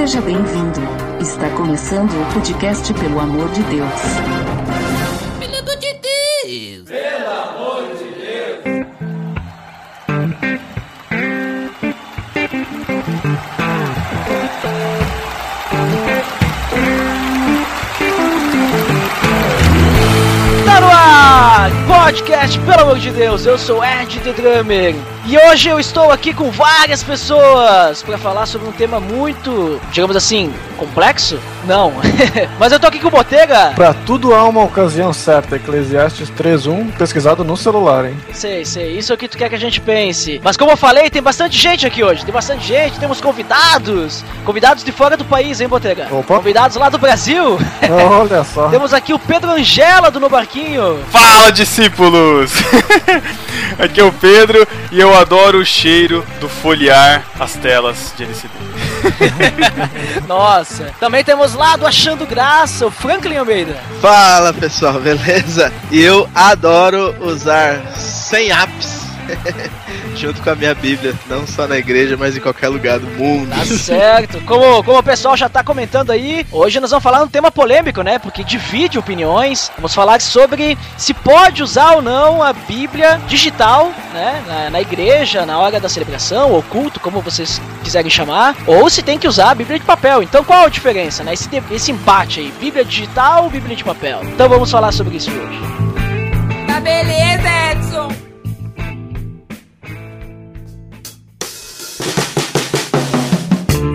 Seja bem-vindo. Está começando o podcast Pelo Amor de Deus. Pelo amor de Deus! Tá no ar! Podcast, pelo amor de Deus, eu sou Ed The Drummer e hoje eu estou aqui com várias pessoas para falar sobre um tema muito, digamos assim, complexo? Não, mas eu tô aqui com o Botega. Pra tudo há uma ocasião certa, Eclesiastes 3.1, pesquisado no celular, hein? Sei, sei, isso é o que tu quer que a gente pense. Mas como eu falei, tem bastante gente aqui hoje, tem bastante gente, temos convidados, convidados de fora do país, hein, Botega? Opa. Convidados lá do Brasil. Olha só. temos aqui o Pedro Angela do No Barquinho. Fala, discípulos! Aqui é o Pedro e eu adoro o cheiro do folhear as telas de LCD. Nossa. Também temos lá do Achando Graça, o Franklin Almeida. Fala pessoal, beleza? E eu adoro usar 100 apps junto com a minha Bíblia, não só na igreja, mas em qualquer lugar do mundo. Tá certo. Como, como o pessoal já tá comentando aí, hoje nós vamos falar um tema polêmico, né? Porque divide opiniões. Vamos falar sobre se pode usar ou não a Bíblia digital, né? Na, na igreja, na hora da celebração, ou culto, como vocês quiserem chamar. Ou se tem que usar a Bíblia de papel. Então qual a diferença, né? Esse, esse empate aí, Bíblia digital ou Bíblia de papel? Então vamos falar sobre isso hoje. Tá beleza, Edson!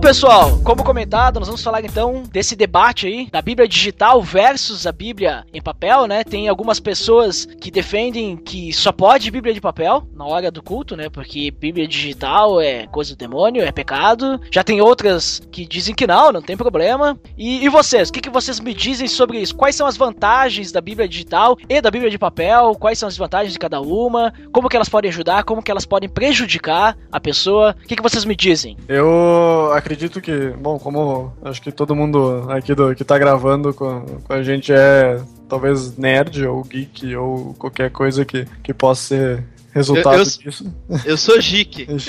Então, pessoal, como comentado, nós vamos falar então desse debate aí da Bíblia digital versus a Bíblia em papel, né? Tem algumas pessoas que defendem que só pode Bíblia de papel na hora do culto, né? Porque Bíblia digital é coisa do demônio, é pecado. Já tem outras que dizem que não, não tem problema. E, e vocês, o que, que vocês me dizem sobre isso? Quais são as vantagens da Bíblia digital e da Bíblia de papel? Quais são as desvantagens de cada uma? Como que elas podem ajudar? Como que elas podem prejudicar a pessoa? O que, que vocês me dizem? Eu acredito que, bom, como acho que todo mundo aqui do, que tá gravando com, com a gente é talvez nerd ou geek ou qualquer coisa que, que possa ser resultado Eu- eu- disso. Eu sou Jique.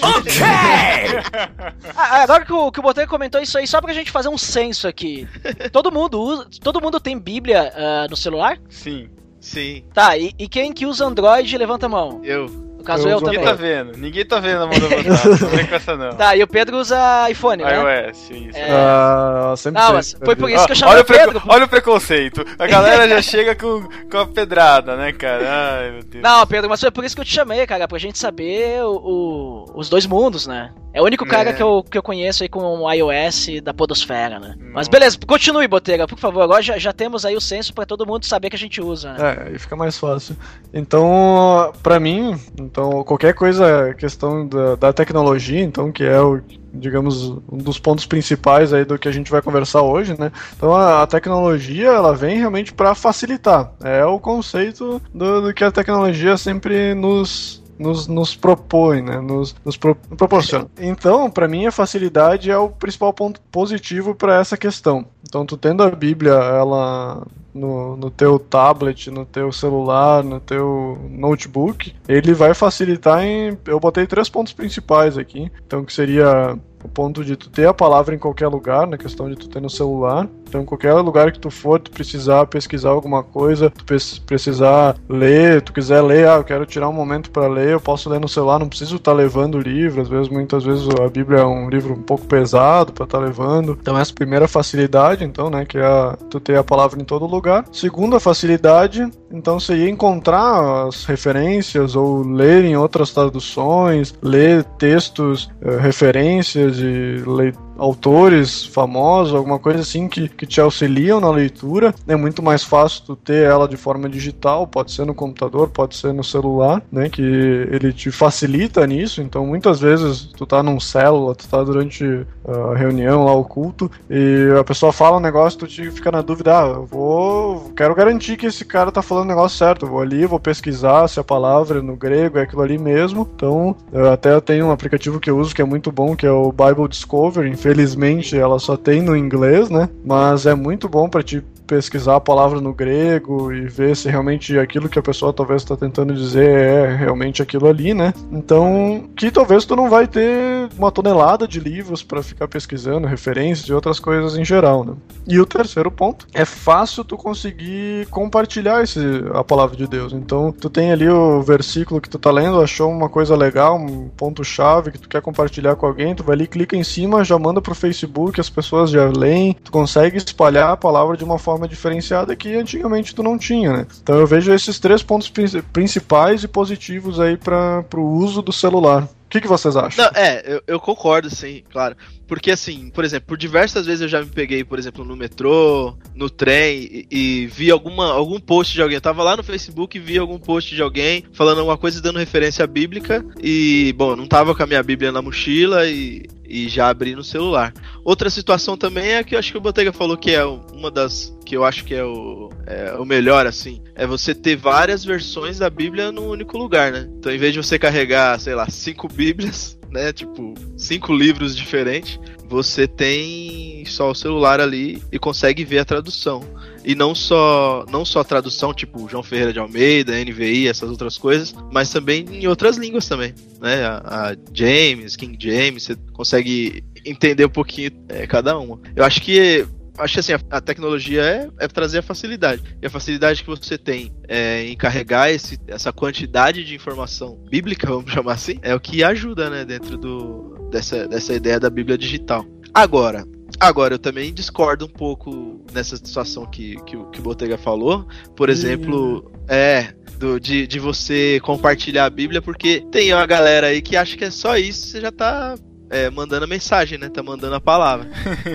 Ah, agora que o, que o Boteco comentou isso aí, só pra gente fazer um censo aqui. Todo mundo usa. Todo mundo tem Bíblia ah, no celular? Sim. Sim, Tá, e, e quem que usa Android, levanta a mão. eu. No caso, Eu eu, também. Ninguém tá vendo. Ninguém tá vendo a mão levantada. Não vem com essa não. Tá, e o Pedro usa iPhone, né? iOS, isso. É. Ah, sempre Não, mas foi por isso que eu chamei olha, o o preco- Pedro. olha o preconceito. A galera já chega com, com a pedrada, né, cara? Ai, meu Deus. Não, Pedro, mas foi por isso que eu te chamei, cara, pra gente saber o, o- os dois mundos, né? É o único cara É. que, eu, que eu conheço aí com o iOS da Podosfera, né? Mas beleza, continue, Botega, por favor. Agora já, já temos aí o censo pra todo mundo saber que a gente usa, né? É, aí fica mais fácil. Então, pra mim, então qualquer coisa, questão da, da tecnologia, então que é o, digamos, um dos pontos principais aí do que a gente vai conversar hoje, né? Então a, a tecnologia, ela vem realmente para facilitar. É o conceito do, do que a tecnologia sempre nos nos, nos propõe, né? Nos, nos pro- proporciona. Então, para mim, a facilidade é o principal ponto positivo para essa questão. Então, tu tendo a Bíblia, ela no, no teu tablet, no teu celular, no teu notebook, ele vai facilitar em. Eu botei três pontos principais aqui. Então, que seria o ponto de tu ter a palavra em qualquer lugar, na questão de tu ter no celular. Então, qualquer lugar que tu for, tu precisar pesquisar alguma coisa, tu precisar ler, tu quiser ler, ah, eu quero tirar um momento para ler, eu posso ler no celular, não preciso estar levando o livro. Às vezes, muitas vezes a Bíblia é um livro um pouco pesado para estar levando. Então, essa primeira facilidade, então, né, que é a- tu ter a palavra em todo lugar. Segunda facilidade, então, seria encontrar as referências ou ler em outras traduções, ler textos, eh, referências de lei- autores famosos, alguma coisa assim que, que te auxiliam na leitura. É muito mais fácil tu ter ela de forma digital, pode ser no computador, pode ser no celular, né? Que ele te facilita nisso. Então, muitas vezes tu tá num célula, tu tá durante a reunião lá, o culto, e a pessoa fala um negócio, tu te fica na dúvida, ah, eu vou. Quero garantir que esse cara tá falando o negócio certo. Eu vou ali, vou pesquisar se a palavra no grego é aquilo ali mesmo. Então, eu até tenho um aplicativo que eu uso que é muito bom, que é o Bible Discover. Infelizmente, ela só tem no inglês, né? Mas é muito bom para te pesquisar a palavra no grego e ver se realmente aquilo que a pessoa talvez está tentando dizer é realmente aquilo ali, né? Então, que talvez tu não vai ter uma tonelada de livros para ficar pesquisando, referências e outras coisas em geral, né? E o terceiro ponto, é fácil tu conseguir compartilhar esse, a palavra de Deus. Então, tu tem ali o versículo que tu tá lendo, achou uma coisa legal, um ponto chave que tu quer compartilhar com alguém, tu vai ali, clica em cima, já manda pro Facebook, as pessoas já leem, tu consegue espalhar a palavra de uma forma diferenciada que antigamente tu não tinha, né? Então eu vejo esses três pontos principais e positivos aí para o uso do celular. O que, que vocês acham? Não, é, eu, eu, concordo, sim, claro. Porque, assim, por exemplo, por diversas vezes eu já me peguei, por exemplo, no metrô, no trem, e, e, vi alguma, algum post de alguém. Eu tava lá no Facebook e vi algum post de alguém falando alguma coisa dando referência bíblica. E, bom, não tava com a minha Bíblia na mochila e e já abrir no celular. Outra situação também é que eu acho que o Botega falou que é uma das que eu acho que é o, é o melhor assim, é você ter várias versões da Bíblia num único lugar, né? Então, em vez de você carregar, sei lá, cinco Bíblias, né, tipo, cinco livros diferentes, você tem só o celular ali e consegue ver a tradução e não só não só tradução tipo João Ferreira de Almeida, NVI, essas outras coisas, mas também em outras línguas também, né? A, a James, King James, você consegue entender um pouquinho é, cada uma. Eu acho que acho que assim, a, a tecnologia é, é, trazer a facilidade. E a facilidade que você tem é, em carregar esse, essa quantidade de informação bíblica, vamos chamar assim, é o que ajuda, né, dentro do, dessa, dessa ideia da Bíblia digital. Agora, Agora, eu também discordo um pouco nessa situação que, que, que o Botega falou. Por exemplo, é. Do, de, de você compartilhar a Bíblia, porque tem uma galera aí que acha que é só isso, você já tá é, mandando a mensagem, né? Tá mandando a palavra.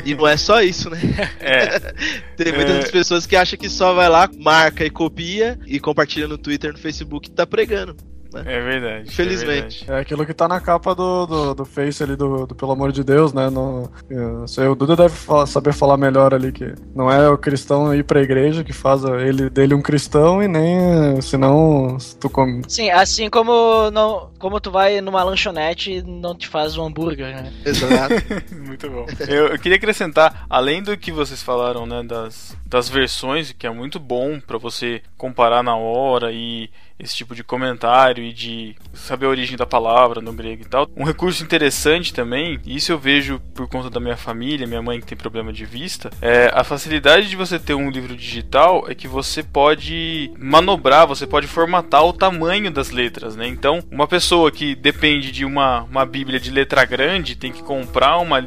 e não é só isso, né? É. Tem muitas é. pessoas que acham que só vai lá, marca e copia e compartilha no Twitter, no Facebook e tá pregando né? É verdade. Infelizmente. É, é, aquilo que tá na capa do, do, do Face ali, do, do, Pelo Amor de Deus, né? No, sei, o Duda deve falar, saber falar melhor ali que não é o cristão ir pra igreja que faz ele, dele um cristão e nem senão tu come. Sim, assim como, não, como tu vai numa lanchonete e não te faz um hambúrguer, né? Exato. muito bom. Eu, eu, queria acrescentar, além do que vocês falaram, né, das, das versões, que é muito bom para você comparar na hora e esse tipo de comentário e de saber a origem da palavra no grego e tal. Um recurso interessante também, e isso eu vejo por conta da minha família, minha mãe que tem problema de vista, é a facilidade de você ter um livro digital é que você pode manobrar, você pode formatar o tamanho das letras, né? Então, uma pessoa que depende de uma, uma bíblia de letra grande tem que comprar uma,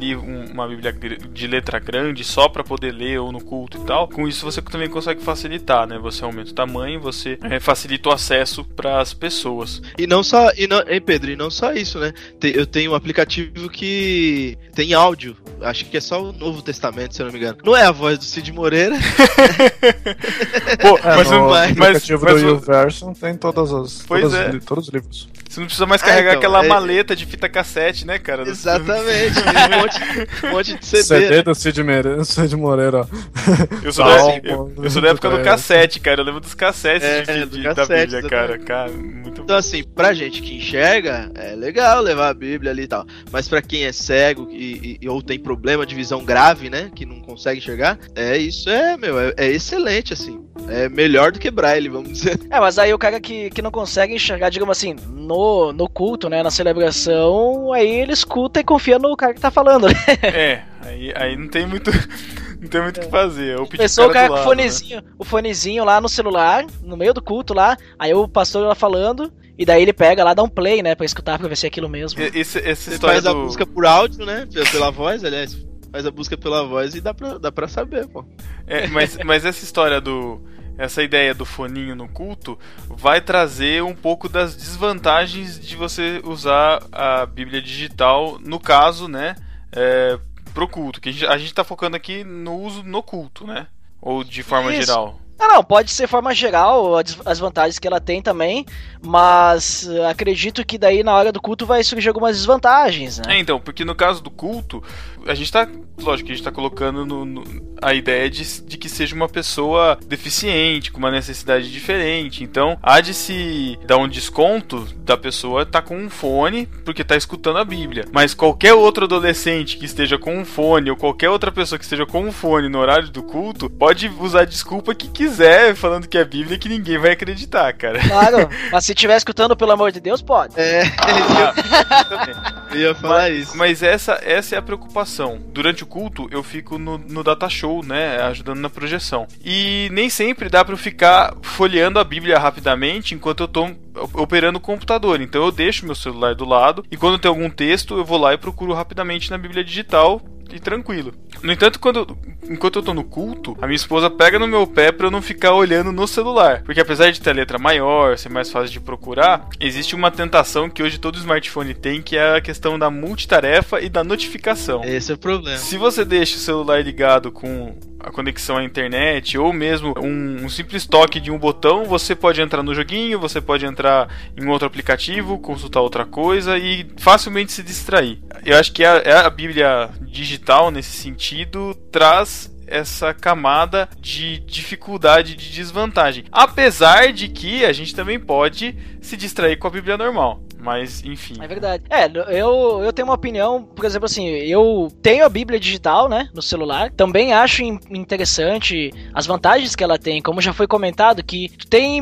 uma bíblia de letra grande só para poder ler ou no culto e tal. Com isso você também consegue facilitar, né? Você aumenta o tamanho, você é, facilita o acesso acesso para as pessoas. E não só, e não, hein, Pedro, e não só isso, né? Eu tenho um aplicativo que tem áudio. Acho que é só o Novo Testamento, se eu não me engano. Não é a voz do Cid Moreira. Pô, é, mas, no mas, aplicativo mas, do YouVersion tem todas as, todas, é. todos os livros. Você não precisa mais carregar ah, então, aquela é... maleta de fita cassete, né, cara? Exatamente. um, monte, um monte de CD. CD né? do Cid Moreira, Cid Moreira. Eu sou, da, eu, eu sou da época do cassete, cara. Eu lembro dos cassetes é, de, de, cassete, da Bíblia, cara. cara. Muito então, assim, pra gente que enxerga, é legal levar a Bíblia ali e tal. Mas pra quem é cego e, e, ou tem problema de visão grave, né? Que não consegue enxergar, é isso é, meu, é, é excelente, assim. É melhor do que Braille, vamos dizer. É, mas aí o cara que, que não consegue enxergar, digamos assim, no no, culto, né, na celebração, aí ele escuta e confia no cara que tá falando, né? É, aí, aí não tem muito. Não tem muito o é. que fazer. Eu Pensou o cara com o fonezinho, né? o fonezinho lá no celular, no meio do culto lá, aí o pastor lá falando, e daí ele pega lá, dá um play, né, pra escutar, pra ver se é aquilo mesmo. Esse, essa história faz do... a busca por áudio, né, pela voz, aliás, faz a busca pela voz e dá pra, dá pra saber, pô. É, mas, mas essa história do essa ideia do foninho no culto vai trazer um pouco das desvantagens de você usar a Bíblia digital, no caso, né? É, pro culto, que a gente, a gente tá focando aqui no uso no culto, né? Ou de forma Isso. geral. Não, não, pode ser forma geral, as vantagens que ela tem também, mas acredito que daí na hora do culto vai surgir algumas desvantagens, né? É, então, porque no caso do culto, a gente tá. Lógico a gente tá colocando no, no- a ideia de, de que seja uma pessoa deficiente, com uma necessidade diferente. Então, há de se dar um desconto da pessoa tá com um fone, porque tá escutando a Bíblia. Mas qualquer outro adolescente que esteja com um fone, ou qualquer outra pessoa que esteja com um fone no horário do culto, pode usar a desculpa que quiser, falando que é Bíblia, que ninguém vai acreditar, cara. Claro, mas se estiver escutando, pelo amor de Deus, pode. É, eu ia falar isso. Mas essa, essa é a preocupação. Durante o culto, eu fico no, no data show, né? Ajudando na projeção. E nem sempre dá pra eu ficar folheando a Bíblia rapidamente enquanto eu tô operando o computador. Então eu deixo meu celular do lado e quando tem algum texto, eu vou lá e procuro rapidamente na Bíblia digital e tranquilo. No entanto, quando enquanto eu tô no culto, a minha esposa pega no meu pé pra eu não ficar olhando no celular, porque apesar de ter a letra maior, ser mais fácil de procurar, existe uma tentação que hoje todo smartphone tem, que é a questão da multitarefa e da notificação. Esse é o problema. Se você deixa o celular ligado com a conexão à internet ou mesmo um, um simples toque de um botão, você pode entrar no joguinho, você pode entrar em outro aplicativo, consultar outra coisa e facilmente se distrair. Eu acho que a, é a Bíblia digital, nesse sentido, traz essa camada de dificuldade, de desvantagem. Apesar de que a gente também pode se distrair com a Bíblia normal. Mas, enfim. É verdade. É, eu, eu tenho uma opinião, por exemplo, assim, eu tenho a Bíblia digital, né, no celular. Também acho in- interessante as vantagens que ela tem, como já foi comentado, que tu tem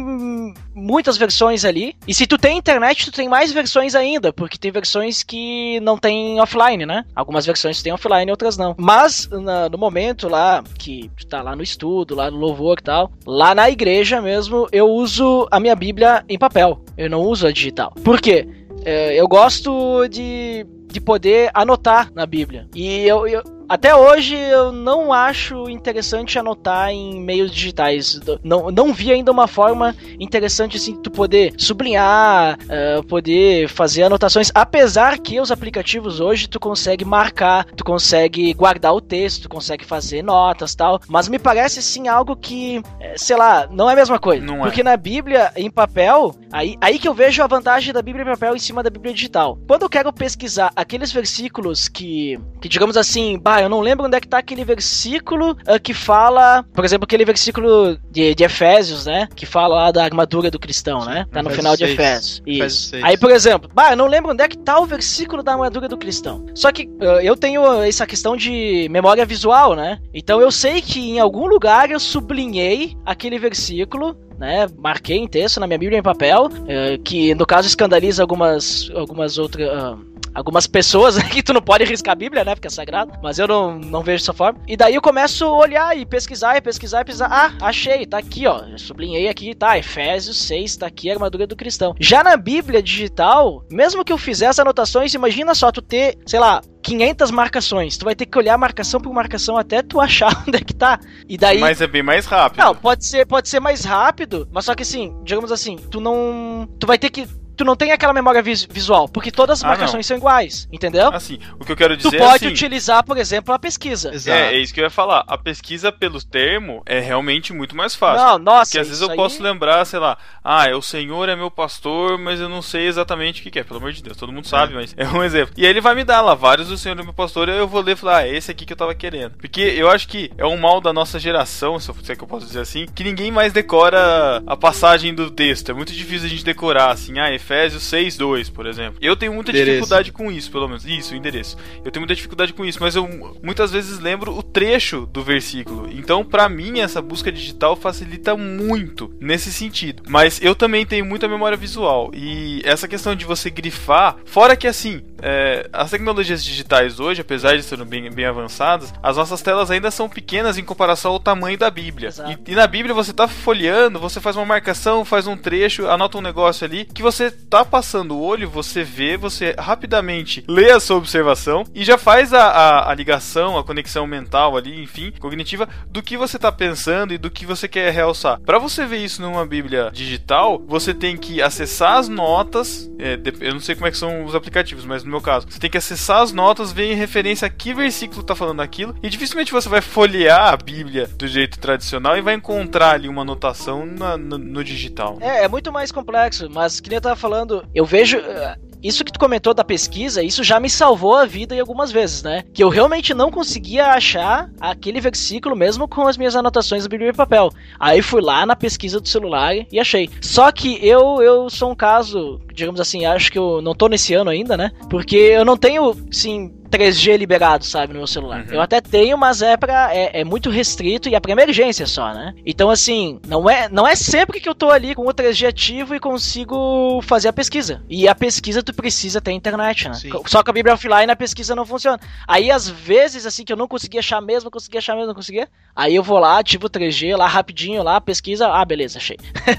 muitas versões ali. E se tu tem internet, tu tem mais versões ainda, porque tem versões que não tem offline, né? Algumas versões tem offline, outras não. Mas na- no momento lá que tu tá lá no estudo, lá no louvor e tal, lá na igreja mesmo, eu uso a minha Bíblia em papel. Eu não uso a digital. Por quê? É, eu gosto de, de poder anotar na Bíblia. E eu, eu- até hoje eu não acho interessante anotar em meios digitais. Não, não vi ainda uma forma interessante assim de tu poder sublinhar, é, poder fazer anotações. Apesar que os aplicativos hoje tu consegue marcar, tu consegue guardar o texto, tu consegue fazer notas tal. Mas me parece sim algo que, é, sei lá, não é a mesma coisa. Não é. Porque na Bíblia em papel, aí, aí que eu vejo a vantagem da Bíblia em papel em cima da Bíblia digital. Quando eu quero pesquisar aqueles versículos que, que digamos assim, bah, eu não lembro onde é que tá aquele versículo ah, que fala, por exemplo, aquele versículo de, de Efésios, né? Que fala lá da armadura do cristão, né? Tá no Efésios final de 6. Efésios. Efésios Isso. 6. Aí, por exemplo, bah, eu não lembro onde é que tá o versículo da armadura do cristão. Só que ah, eu tenho essa questão de memória visual, né? Então eu sei que em algum lugar eu sublinhei aquele versículo né? Marquei em texto na minha Bíblia em papel, eh, que no caso escandaliza algumas, algumas outras. ah, algumas pessoas que tu não pode riscar a Bíblia, né? Porque é sagrado. Mas eu não, não vejo dessa forma. E daí eu começo a olhar e pesquisar e pesquisar e pesquisar. Ah, achei, tá aqui, ó. Eu sublinhei aqui, tá? Efésios 6, tá aqui a armadura do cristão. Já na Bíblia digital, mesmo que eu fizesse anotações, imagina só tu ter, sei lá, 500 marcações. Tu vai ter que olhar marcação por marcação até tu achar onde é que tá. E daí. Mas é bem mais rápido. Não, pode ser, pode ser mais rápido, mas só que assim, digamos assim, tu não. Tu vai ter que. Tu não tem aquela memória vis- visual, porque todas as Ah, marcações são iguais, entendeu? Assim, o que eu quero tu dizer pode é assim, utilizar, por exemplo, a pesquisa. Exato. é, é isso que eu ia falar. A pesquisa pelo termo é realmente muito mais fácil. Não, nossa, Porque às vezes eu aí- posso lembrar, sei lá, ah, é o Senhor é meu pastor, mas eu não sei exatamente o que que é, pelo amor de Deus, todo mundo sabe, mas é um exemplo. E aí ele vai me dar lá vários do Senhor é meu pastor, e aí eu vou ler e falar, ah, é esse aqui que eu tava querendo. Porque eu acho que é um mal da nossa geração, se eu é que eu posso dizer assim, que ninguém mais decora a passagem do texto. É muito difícil a gente decorar, assim, ah, Efésios 6:2, por exemplo. Eu tenho muita Endereço. dificuldade com isso, pelo menos. Isso, o endereço. Eu tenho muita dificuldade com isso, mas eu muitas vezes lembro o trecho do versículo. Então, pra mim, essa busca digital facilita muito nesse sentido. Mas eu também tenho muita memória visual. E essa questão de você grifar, fora que assim, é, as tecnologias digitais hoje, apesar de serem bem, bem avançadas, as nossas telas ainda são pequenas em comparação ao tamanho da Bíblia. E, e na Bíblia você tá folheando, você faz uma marcação, faz um trecho, anota um negócio ali, que você tá passando o olho, você vê, você rapidamente lê a sua observação e já faz a, a, a ligação, a conexão mental ali, enfim, cognitiva, do que você tá pensando e do que você quer realçar. Para você ver isso numa Bíblia digital, você tem que acessar as notas. É, eu não sei como é que são os aplicativos, mas no meu caso, você tem que acessar as notas, ver em referência a que versículo tá falando aquilo, e dificilmente você vai folhear a Bíblia do jeito tradicional e vai encontrar ali uma anotação na, no, no, digital. É, é muito mais complexo, mas que nem eu tava falando, eu vejo. Uh isso que tu comentou da pesquisa, isso já me salvou a vida em algumas vezes, né? Que eu realmente não conseguia achar aquele versículo mesmo com as minhas anotações da Bíblia em papel. Aí fui lá na pesquisa do celular e achei. Só que eu eu sou um caso, digamos assim, acho que eu não tô nesse ano ainda, né? Porque eu não tenho, sim, 3G liberado, sabe, no meu celular. Uhum. Eu até tenho, mas é para é, é, muito restrito e é para emergência só, né? Então assim, não é não é sempre que eu tô ali com o 3G ativo e consigo fazer a pesquisa. E a pesquisa tu precisa ter internet, né? Sim. Só que a Bíblia offline a pesquisa não funciona. Aí às vezes assim que eu não conseguia achar mesmo, conseguia achar mesmo, não conseguia. Aí eu vou lá, ativo o 3G lá rapidinho lá, pesquisa, ah, beleza, achei.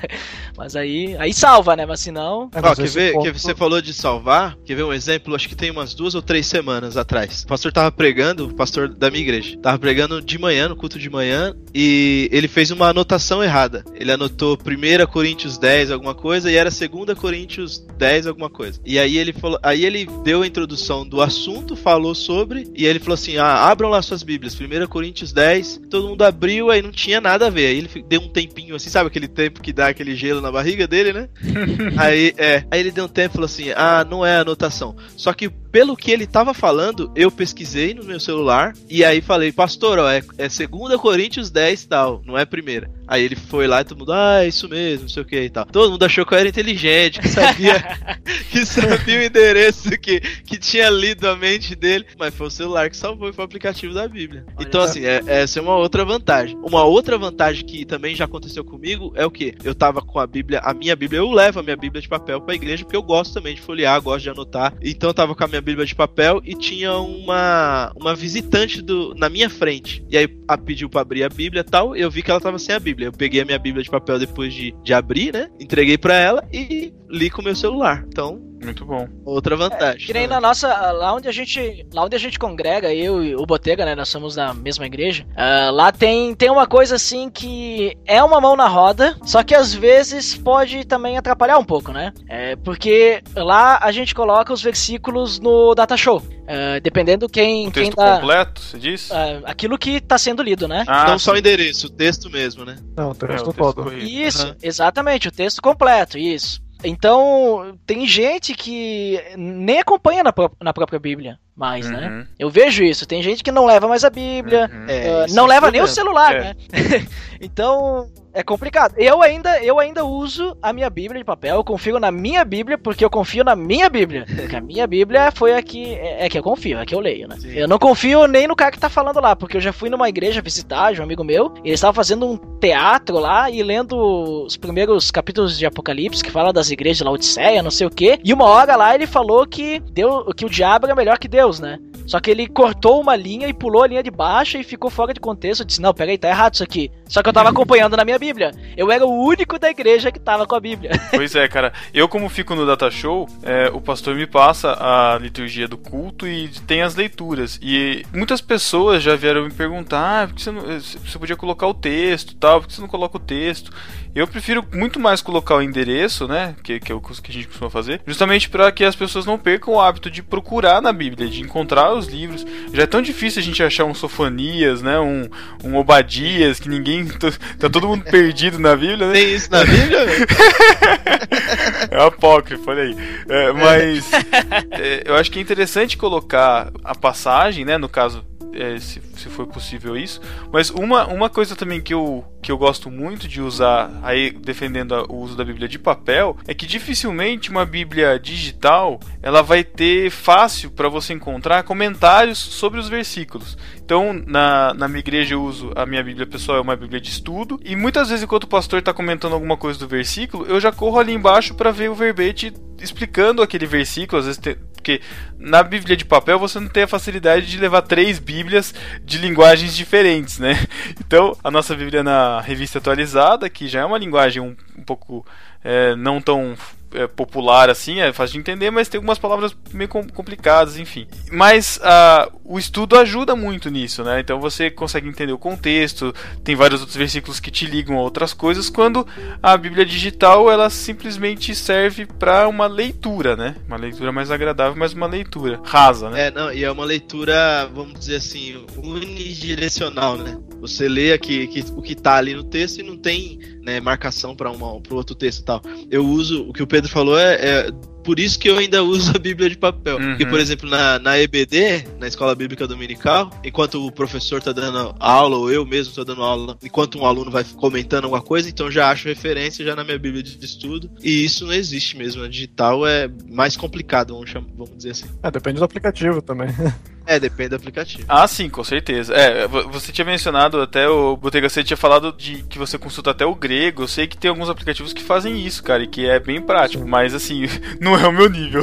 mas aí aí salva, né? Mas se não, é, Ó, quer ver ponto... que você falou de salvar? Quer ver um exemplo? Acho que tem umas duas ou três semanas atrás. O pastor tava pregando, o pastor da minha igreja, tava pregando de manhã, no culto de manhã, e ele fez uma anotação errada. Ele anotou 1 Coríntios 10 alguma coisa e era 2 Coríntios 10 alguma coisa. E aí ele falou, aí ele deu a introdução do assunto, falou sobre, e ele falou assim: "Ah, abram lá suas Bíblias, 1 Coríntios 10". Todo mundo abriu, aí não tinha nada a ver. Aí ele deu um tempinho assim, sabe aquele tempo que dá aquele gelo na barriga dele, né? aí, é, aí ele deu um tempo e falou assim: "Ah, não é anotação". Só que pelo que ele tava falando, eu pesquisei no meu celular e aí falei, pastor, ó, é, é 2 Coríntios 10 tal, não é primeira. Aí ele foi lá e todo mundo, ah, é isso mesmo, não sei o que e tal. Todo mundo achou que eu era inteligente, que sabia, que sabia o endereço, que, que tinha lido a mente dele, mas foi o celular que salvou e foi o aplicativo da Bíblia. Olha então, assim, é, essa é uma outra vantagem. Uma outra vantagem que também já aconteceu comigo é o que? Eu tava com a Bíblia, a minha Bíblia, eu levo a minha Bíblia de papel pra igreja, porque eu gosto também de folhear, gosto de anotar. Então eu tava com a minha Bíblia de papel e tinha uma, uma visitante do, na minha frente. E aí a pediu pra abrir a Bíblia e tal, eu vi que ela tava sem a Bíblia. Eu peguei a minha Bíblia de papel depois de, de abrir, né? Entreguei para ela e li com o meu celular. Então, muito bom. Outra vantagem. É, que nem na nossa. Lá onde a gente. Lá onde a gente congrega, eu e o Botega, né? Nós somos da mesma igreja. Uh, lá tem, tem uma coisa assim que é uma mão na roda, só que às vezes pode também atrapalhar um pouco, né? É, porque lá a gente coloca os versículos no data show. Uh, dependendo quem. O texto quem tá, completo, você diz? Uh, aquilo que tá sendo lido, né? Ah, Não sim. só o endereço, o texto mesmo, né? Não, o texto é, o todo. Isso, uhum. exatamente, o texto completo, isso. Então, tem gente que nem acompanha na, pró na própria Bíblia mais, né? uhum. né? Eu vejo isso. Tem gente que não leva mais a Bíblia, uhum. é, uh, não é leva nem o celular, é. né? então, é complicado. Eu ainda, eu ainda uso a minha Bíblia de papel, eu confio na minha Bíblia, porque eu confio na minha Bíblia. Porque a minha Bíblia foi a que. É, é que eu confio, é que eu leio, né? Sim. Eu não confio nem no cara que tá falando lá, porque eu já fui numa igreja visitar, de um amigo meu, e eles estavam fazendo um teatro lá e lendo os primeiros capítulos de Apocalipse, que fala das igrejas de Laodiceia, não sei o quê. E uma hora lá ele falou que, deu, que o diabo era melhor que Deus, né? Só que ele cortou uma linha e pulou a linha de baixo e ficou fora de contexto. Eu disse: Não, peraí, tá errado isso aqui. Só que eu tava acompanhando na minha Bíblia. Eu era o único da igreja que tava com a Bíblia. Pois é, cara. Eu, como fico no Data Show, é, o pastor me passa a liturgia do culto e tem as leituras. E muitas pessoas já vieram me perguntar: ah, por que você, não, você podia colocar o texto tal? Por que você não coloca o texto? Eu prefiro muito mais colocar o endereço, né? Que, que é o que a gente costuma fazer, justamente para que as pessoas não percam o hábito de procurar na Bíblia, de encontrar os livros. Já é tão difícil a gente achar um Sofanias, né? Um, um Obadias, que ninguém. Tá todo mundo perdido na Bíblia, né? Tem isso na Bíblia? é apócrifo, olha aí. É, mas é, eu acho que é interessante colocar a passagem, né? No caso, é, se, se for possível isso. Mas uma, uma coisa também que eu, que eu gosto muito de usar, aí defendendo o uso da Bíblia de papel, é que dificilmente uma Bíblia digital ela vai ter fácil para você encontrar comentários sobre os versículos. Então, na, na minha igreja eu uso a minha Bíblia pessoal, é uma Bíblia de estudo, e muitas vezes enquanto o pastor está comentando alguma coisa do versículo, eu já corro ali embaixo para ver o verbete explicando aquele versículo, às vezes tem, porque na Bíblia de papel você não tem a facilidade de levar três Bíblias de linguagens diferentes, né? Então, a nossa Bíblia na revista atualizada, que já é uma linguagem um, um pouco é, não tão é, popular assim, é fácil de entender, mas tem algumas palavras meio com- complicadas, enfim. Mas ah, o estudo ajuda muito nisso, né? Então você consegue entender o contexto, tem vários outros versículos que te ligam a outras coisas, quando a Bíblia digital ela simplesmente serve para uma leitura, né? Uma leitura mais agradável, mas uma leitura rasa, né? É, não, e é uma leitura, vamos dizer assim, unidirecional, né? Você lê aqui que, o que tá ali no texto e não tem né, marcação para um outro texto e tal. Eu uso, o que o Pedro falou é, é por isso que eu ainda uso a Bíblia de papel. Uhum. Porque, por exemplo, na, na EBD, na Escola Bíblica Dominical, enquanto o professor tá dando aula, ou eu mesmo tô dando aula, enquanto um aluno vai comentando alguma coisa, então já acho referência já na minha Bíblia de estudo. E isso não existe mesmo. A digital é mais complicado, vamos, chamar, vamos dizer assim. É, depende do aplicativo também. É, depende do aplicativo. Ah, sim, com certeza. É, vo- você tinha mencionado até o Botega, você tinha falado de que você consulta até o grego. Eu sei que tem alguns aplicativos que fazem isso, cara, e que é bem prático, mas assim, não é o meu nível.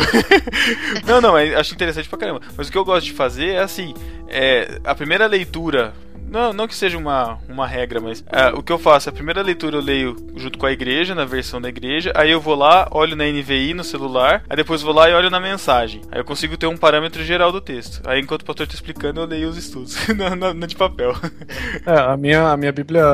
não, não, é- acho interessante pra caramba. Mas o que eu gosto de fazer é assim, é, a primeira leitura. Não, não que seja uma, uma regra, mas é, o que eu faço, a primeira leitura eu leio junto com a igreja, na versão da igreja, aí eu vou lá, olho na NVI no celular, aí depois vou lá e olho na mensagem. Aí eu consigo ter um parâmetro geral do texto. Aí enquanto o pastor tá explicando, eu leio os estudos na, na- na de papel. É, a minha, a minha Bíblia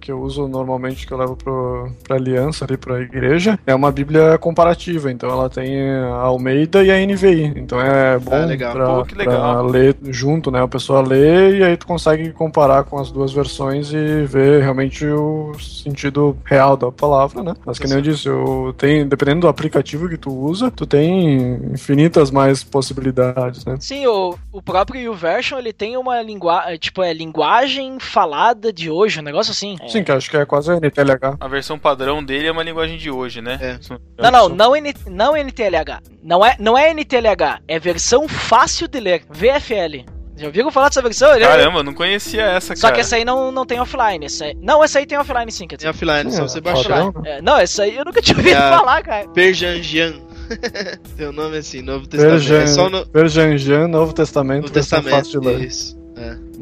que eu uso normalmente, que eu levo pro, pra aliança ali, pra igreja, é uma Bíblia comparativa. Então ela tem a Almeida e a NVI. Então é bom Ah, legal. Pra, Pô, que legal. pra ler junto, né? A pessoa lê e aí tu consegue comparar com as duas versões e ver realmente o sentido real da palavra, né? Mas que nem eu disse, eu tenho, dependendo do aplicativo que tu usa, tu tem infinitas mais possibilidades, né? Sim, o, o próprio YouVersion, ele tem uma linguagem, tipo, é linguagem falada de hoje, um negócio assim. É. Sim, que acho que é quase NTLH. A versão padrão dele é uma linguagem de hoje, né? É. Não, não, não, N, não NTLH. Não é, não é NTLH, é versão fácil de ler, VFL. Já ouviram falar dessa versão? Ele- Caramba, eu não conhecia essa, Só cara. que essa aí não, não tem offline. Essa aí- Não, essa aí tem offline sim, quer Tem dizer. offline, só É, você padrão. baixar. É, não, essa aí eu nunca tinha ouvido É falar, cara. Perjanjian. Tem o nome assim, Novo Testamento. É só no Novo Testamento, Novo Testamento. fácil de ler. Isso.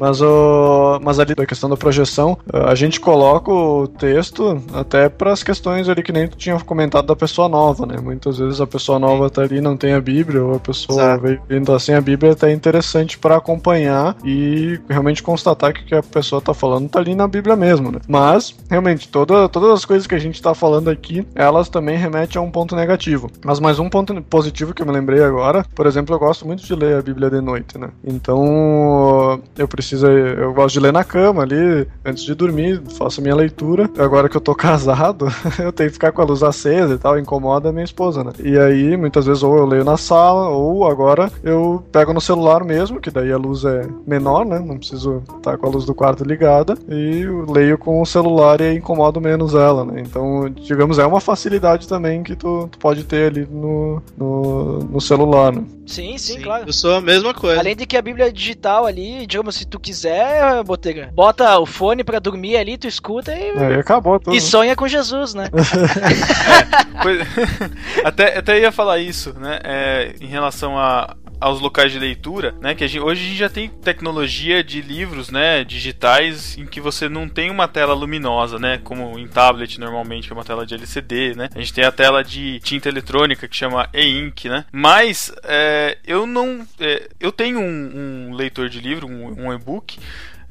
É. Mas, o, mas ali da questão da projeção, a gente coloca o texto até para as questões ali que nem tu tinha comentado da pessoa nova, né? Muitas vezes a pessoa nova tá ali não tem a Bíblia, ou a pessoa vindo assim a Bíblia é até interessante para acompanhar e realmente constatar que o que a pessoa tá falando tá ali na Bíblia mesmo, né? Mas, realmente, toda, todas as coisas que a gente tá falando aqui, elas também remetem a um ponto negativo. Mas mais um ponto positivo que eu me lembrei agora, por exemplo, eu gosto muito de ler a Bíblia de noite, né? Então, eu preciso, eu gosto de ler na cama ali, antes de dormir, faço a minha leitura. Agora que eu tô casado, eu tenho que ficar com a luz acesa e tal, incomoda a minha esposa, né? E aí, muitas vezes, ou eu leio na sala, ou agora eu pego no celular mesmo, que daí a luz é menor, né? Não preciso estar com a luz do quarto ligada, e eu leio com o celular e incomodo menos ela, né? Então, digamos, é uma facilidade também que tu, tu pode ter ali no, no, no celular, né? Sim, sim, claro. Eu sou a mesma coisa. Além de que a Bíblia digital ali, digamos, se tu quiser, Botega, bota o fone pra dormir ali, tu escuta e, Aí acabou tudo. e sonha com Jesus, né? Coisa- até, até ia falar isso, né? é, em relação a, aos locais de leitura, né? Que a gente- hoje a gente já tem tecnologia de livros, né? Digitais em que você não tem uma tela luminosa, né? Como em tablet normalmente, que é uma tela de LCD, né? A gente tem a tela de tinta eletrônica que chama e-ink, né? Mas é, eu não, é, eu tenho um, um leitor de livro, um, um e-book.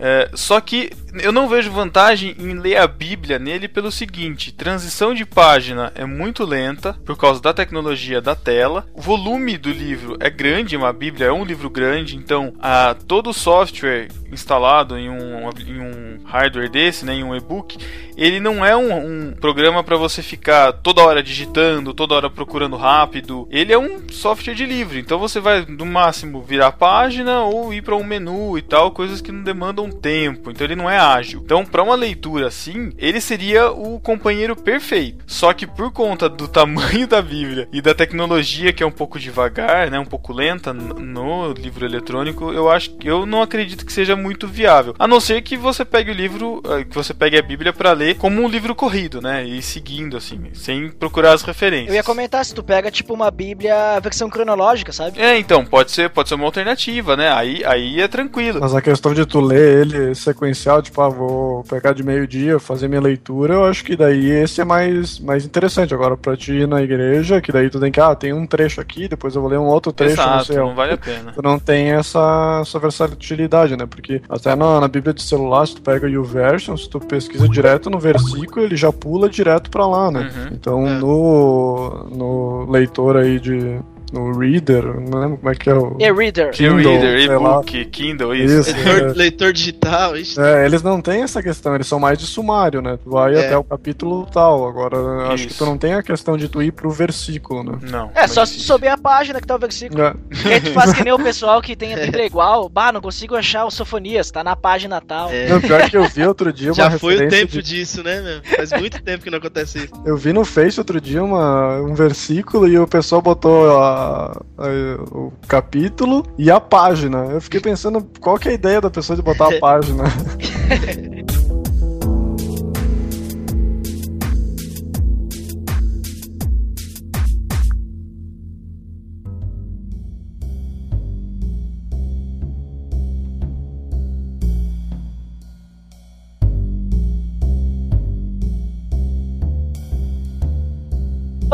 É, só que eu não vejo vantagem em ler a Bíblia nele pelo seguinte: transição de página é muito lenta por causa da tecnologia da tela. O volume do livro é grande, uma Bíblia é um livro grande, então a, todo o software instalado em um, em um hardware desse, né, em um e-book, ele não é um, um programa para você ficar toda hora digitando, toda hora procurando rápido. Ele é um software de livro, então você vai no máximo virar a página ou ir para um menu e tal, coisas que não demandam tempo. Então ele não é ágil. Então para uma leitura assim, ele seria o companheiro perfeito. Só que por conta do tamanho da Bíblia e da tecnologia que é um pouco devagar, né, um pouco lenta no livro eletrônico, eu acho que eu não acredito que seja muito viável. A não ser que você pegue o livro, eh, que você pegue a Bíblia para ler como um livro corrido, né? E seguindo, assim, sem procurar as referências. Eu ia comentar, se tu pega, tipo, uma Bíblia versão cronológica, sabe? É, então, pode ser, pode ser uma alternativa, né? Aí, aí é tranquilo. Mas a questão de tu ler ele sequencial, tipo, ah, vou pegar de meio-dia, fazer minha leitura, eu acho que daí esse é mais, mais interessante. Agora, pra ti ir na igreja, que daí tu tem que, ah, tem um trecho aqui, depois eu vou ler um outro trecho, não Exato, sei não onde. vale a pena. Tu não tem essa, essa versatilidade, né? Porque até na, na Bíblia de celular, se tu pega o YouVersion, se tu pesquisa direto no versículo, ele já pula direto pra lá, né? Uhum. Então É. no, no leitor aí de. No Reader, não lembro como é que é o. E-reader. Kindle, E-reader, sei lá. e-book, Kindle, isso. Isso. Leitor, leitor digital, isso. É, eles não têm essa questão, eles são mais de sumário, né? Tu vai É. até o capítulo tal. Agora, acho que Isso. tu não tem a questão de tu ir pro versículo, né? Não. É, só se souber a página que tá o versículo. É. E aí tu faz que nem o pessoal que tem a Bíblia igual. Bah, não consigo achar o Sofonias, tá na página tal. É. Não, pior que eu vi outro dia uma Já foi o tempo de- disso, né, meu? Faz muito tempo que não acontece isso. Eu vi no Face outro dia uma, um versículo e o pessoal botou a- a- o capítulo e a página. Eu fiquei pensando qual que é a ideia da pessoa de botar a página.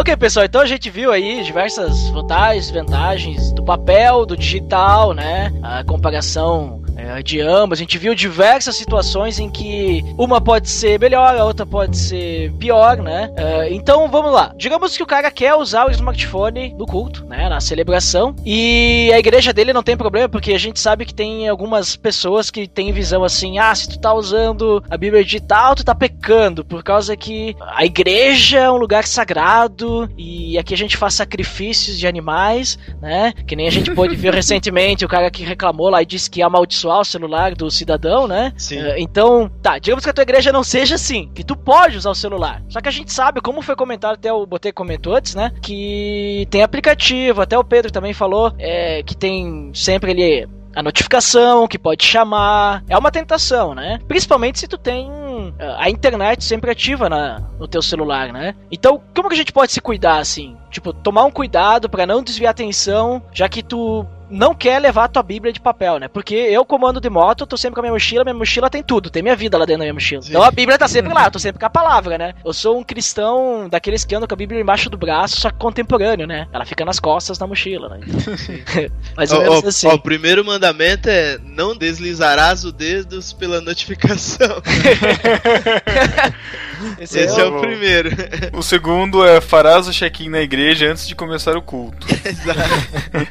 Ok, pessoal, então a gente viu aí diversas vantagens, desvantagens do papel, do digital, né? A comparação é, de ambas. A gente viu diversas situações em que uma pode ser melhor, a outra pode ser pior, né? É, então vamos lá. Digamos que o cara quer usar o smartphone no culto, né? Na celebração. E a igreja dele não tem problema, porque a gente sabe que tem algumas pessoas que têm visão assim: ah, se tu tá usando a Bíblia digital, tu tá pecando, por causa que a igreja é um lugar sagrado e aqui a gente faz sacrifícios de animais, né? Que nem a gente pôde ver recentemente o cara que reclamou lá e disse que ia o celular do cidadão, né? Sim. Eh, então, tá, digamos que a tua igreja não seja assim, que tu pode usar o celular. Só que a gente sabe, como foi comentado, até o Botei comentou antes, né? Que tem aplicativo, até o Pedro também falou é, que tem sempre ali a notificação, que pode chamar. É uma tentação, né? Principalmente se tu tem eh, a internet sempre ativa na, no teu celular, né? Então, como que a gente pode se cuidar assim? Tipo, tomar um cuidado pra não desviar atenção, já que tu não quer levar a tua Bíblia de papel, né? Porque eu comando de moto, eu tô sempre com a minha mochila, minha mochila tem tudo, tem minha vida lá dentro da minha mochila. Sim. Então a Bíblia tá sempre lá, eu tô sempre com a palavra, né? Eu sou um cristão daqueles que andam com a Bíblia embaixo do braço, só que contemporâneo, né? Ela fica nas costas da mochila, né? Mais ou menos ó, assim. ó, o primeiro mandamento é não deslizarás os dedos pela notificação. Esse Esse é é o- primeiro. O segundo é farás o check-in na igreja antes de começar o culto. Exato.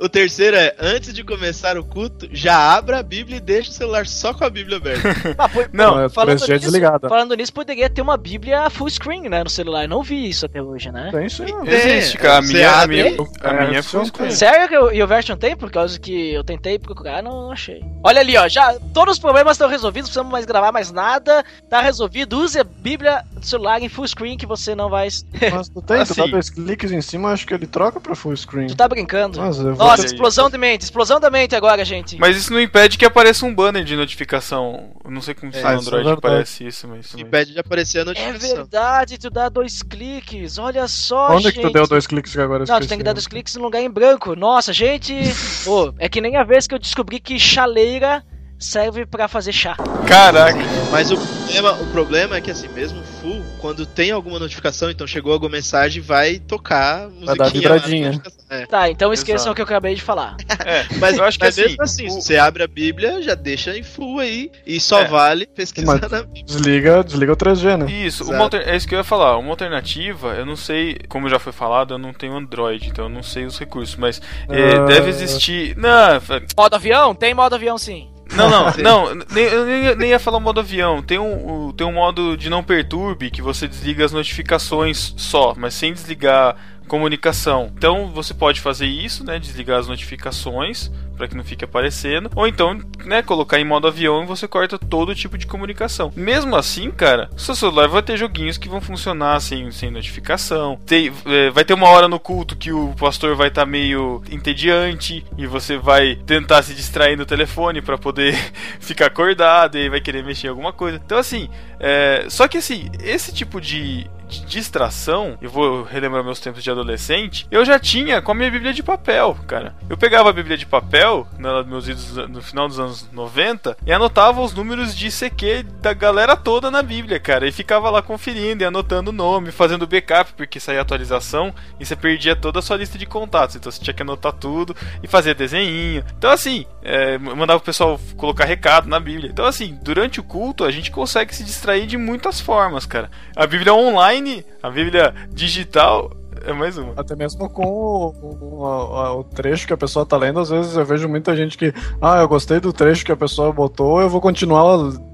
O terceiro é antes de começar o culto, já abra a Bíblia e deixa o celular só com a Bíblia aberta. Ah, Não, é falando 3G nisso, desligada. falando nisso, poderia ter uma Bíblia full screen, né, no celular. Não vi isso até hoje, né? Tem isso aí, não. É, Existe, cara. A minha, a minha, a É, minha é um escolhida. Sério que o- version tem? Por causa que eu tentei procurar, não, não achei. Olha ali, ó, já todos os problemas estão resolvidos, não precisamos mais gravar mais nada, tá resolvido. Use a Bíblia do celular em full screen que você não vai. Mas tu tem, tu dá Assim. dois cliques em cima, acho que ele troca pra full screen. Tu tá brincando. Mas eu vou Nossa, explosão de mente, explosão da mente agora, gente. Mas isso não impede que apareça um banner de notificação. Eu não sei como se É, no isso é Android verdade. parece isso, mas. Impede de aparecer a É notificação. verdade, tu dá dois cliques, olha só, Onde é gente. que tu deu dois cliques que agora eu Não, tu tem que dar dois cliques no lugar em branco. Nossa, gente. Ô, é que nem a vez que eu descobri que chaleira serve pra fazer chá. Caraca! Mas o problema, o problema é que assim, mesmo full, quando tem alguma notificação, então chegou alguma mensagem, vai tocar musiquinha. dar lá na vibradinha. notificação. É. Tá, então esqueçam Exato. o que eu acabei de falar. É, Mas, eu acho que mas assim. mesmo assim, o- se você abre a Bíblia, já deixa em full aí e só É. vale pesquisar Mas- na Bíblia. Desliga, desliga o 3G, né? Isso, alter- é isso que eu ia falar. Uma alternativa, eu não sei, como já foi falado, eu não tenho Android, então eu não sei os recursos, mas é, deve existir. Não, fa- Modo avião? Tem modo avião sim. Não, não, não nem, eu nem, ia- nem ia falar o modo avião. Tem um, tem um modo de não perturbe que você desliga as notificações só, mas sem desligar comunicação. Então você pode fazer isso, né? Desligar as notificações para que não fique aparecendo, ou então, né, colocar em modo avião e você corta todo tipo de comunicação. Mesmo assim, cara, seu celular vai ter joguinhos que vão funcionar sem, sem notificação. Tem, é, vai ter uma hora no culto que o pastor vai estar tá meio entediante e você vai tentar se distrair no telefone para poder ficar acordado e vai querer mexer em alguma coisa. Então, assim, é, só que assim, esse tipo de, distração, eu vou relembrar meus tempos de adolescente, eu já tinha com a minha Bíblia de papel, cara. Eu pegava a Bíblia de papel, né, meus vídeos no final dos anos 90, e anotava os números de CQ da galera toda na Bíblia, cara. E ficava lá conferindo e anotando o nome, fazendo backup, porque saía atualização e você perdia toda a sua lista de contatos. Então você tinha que anotar tudo e fazer desenho. Então, assim, é, mandava o pessoal colocar recado na Bíblia. Então, assim, durante o culto a gente consegue se distrair de muitas formas, cara. A Bíblia online online, a Bíblia digital é mais uma. Até mesmo com o, o, o, trecho que a pessoa tá lendo, às vezes eu vejo muita gente que, ah, eu gostei do trecho que a pessoa botou, eu vou continuar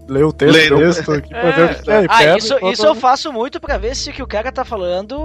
ler o texto, texto aqui pra ver o que é. Ah, isso, isso eu faço muito pra ver se o que o cara tá falando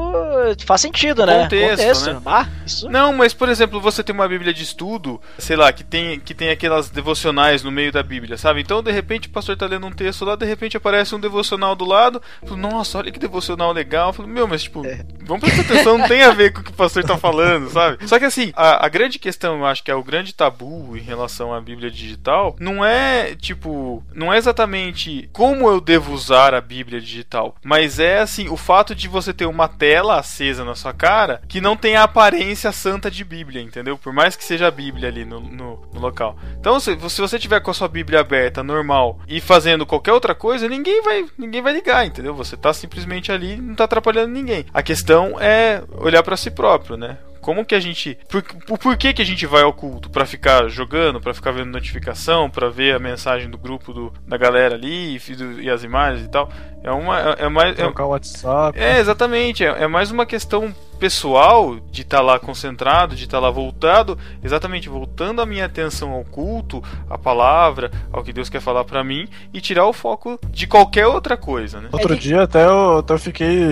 faz sentido, né? Contexto, Contexto. né? Ah, isso... Não, mas por exemplo, você tem uma Bíblia de estudo, sei lá, que tem, que tem aquelas devocionais no meio da Bíblia, sabe? Então, de repente, o pastor tá lendo um texto lá, de repente aparece um devocional do lado, falo, nossa, olha que devocional legal. Eu falo, meu, mas tipo, é. vamos prestar atenção, não tem a ver com o que o pastor tá falando, sabe? Só que assim, a, a grande questão, eu acho que é o grande tabu em relação à Bíblia digital, não é, tipo, não é exatamente exatamente como eu devo usar a Bíblia digital, mas é assim, o fato de você ter uma tela acesa na sua cara que não tem a aparência santa de Bíblia, entendeu? Por mais que seja a Bíblia ali no, no, no local. Então, se, se, você tiver com a sua Bíblia aberta, normal, e fazendo qualquer outra coisa, ninguém vai, ninguém vai ligar, entendeu? Você tá simplesmente ali, não tá atrapalhando ninguém. A questão é olhar para si próprio, né? Como que a gente. Por, por, que, que a gente vai ao culto? Pra ficar jogando, pra ficar vendo notificação, pra ver a mensagem do grupo do, da galera ali e, e as imagens e tal. É uma. É, é mais. É, o WhatsApp. É, exatamente. É, é mais uma questão pessoal de estar tá lá concentrado, de estar tá lá voltado, exatamente voltando a minha atenção ao culto, à palavra, ao que Deus quer falar para mim e tirar o foco de qualquer outra coisa, né? Outro dia até eu, até eu fiquei,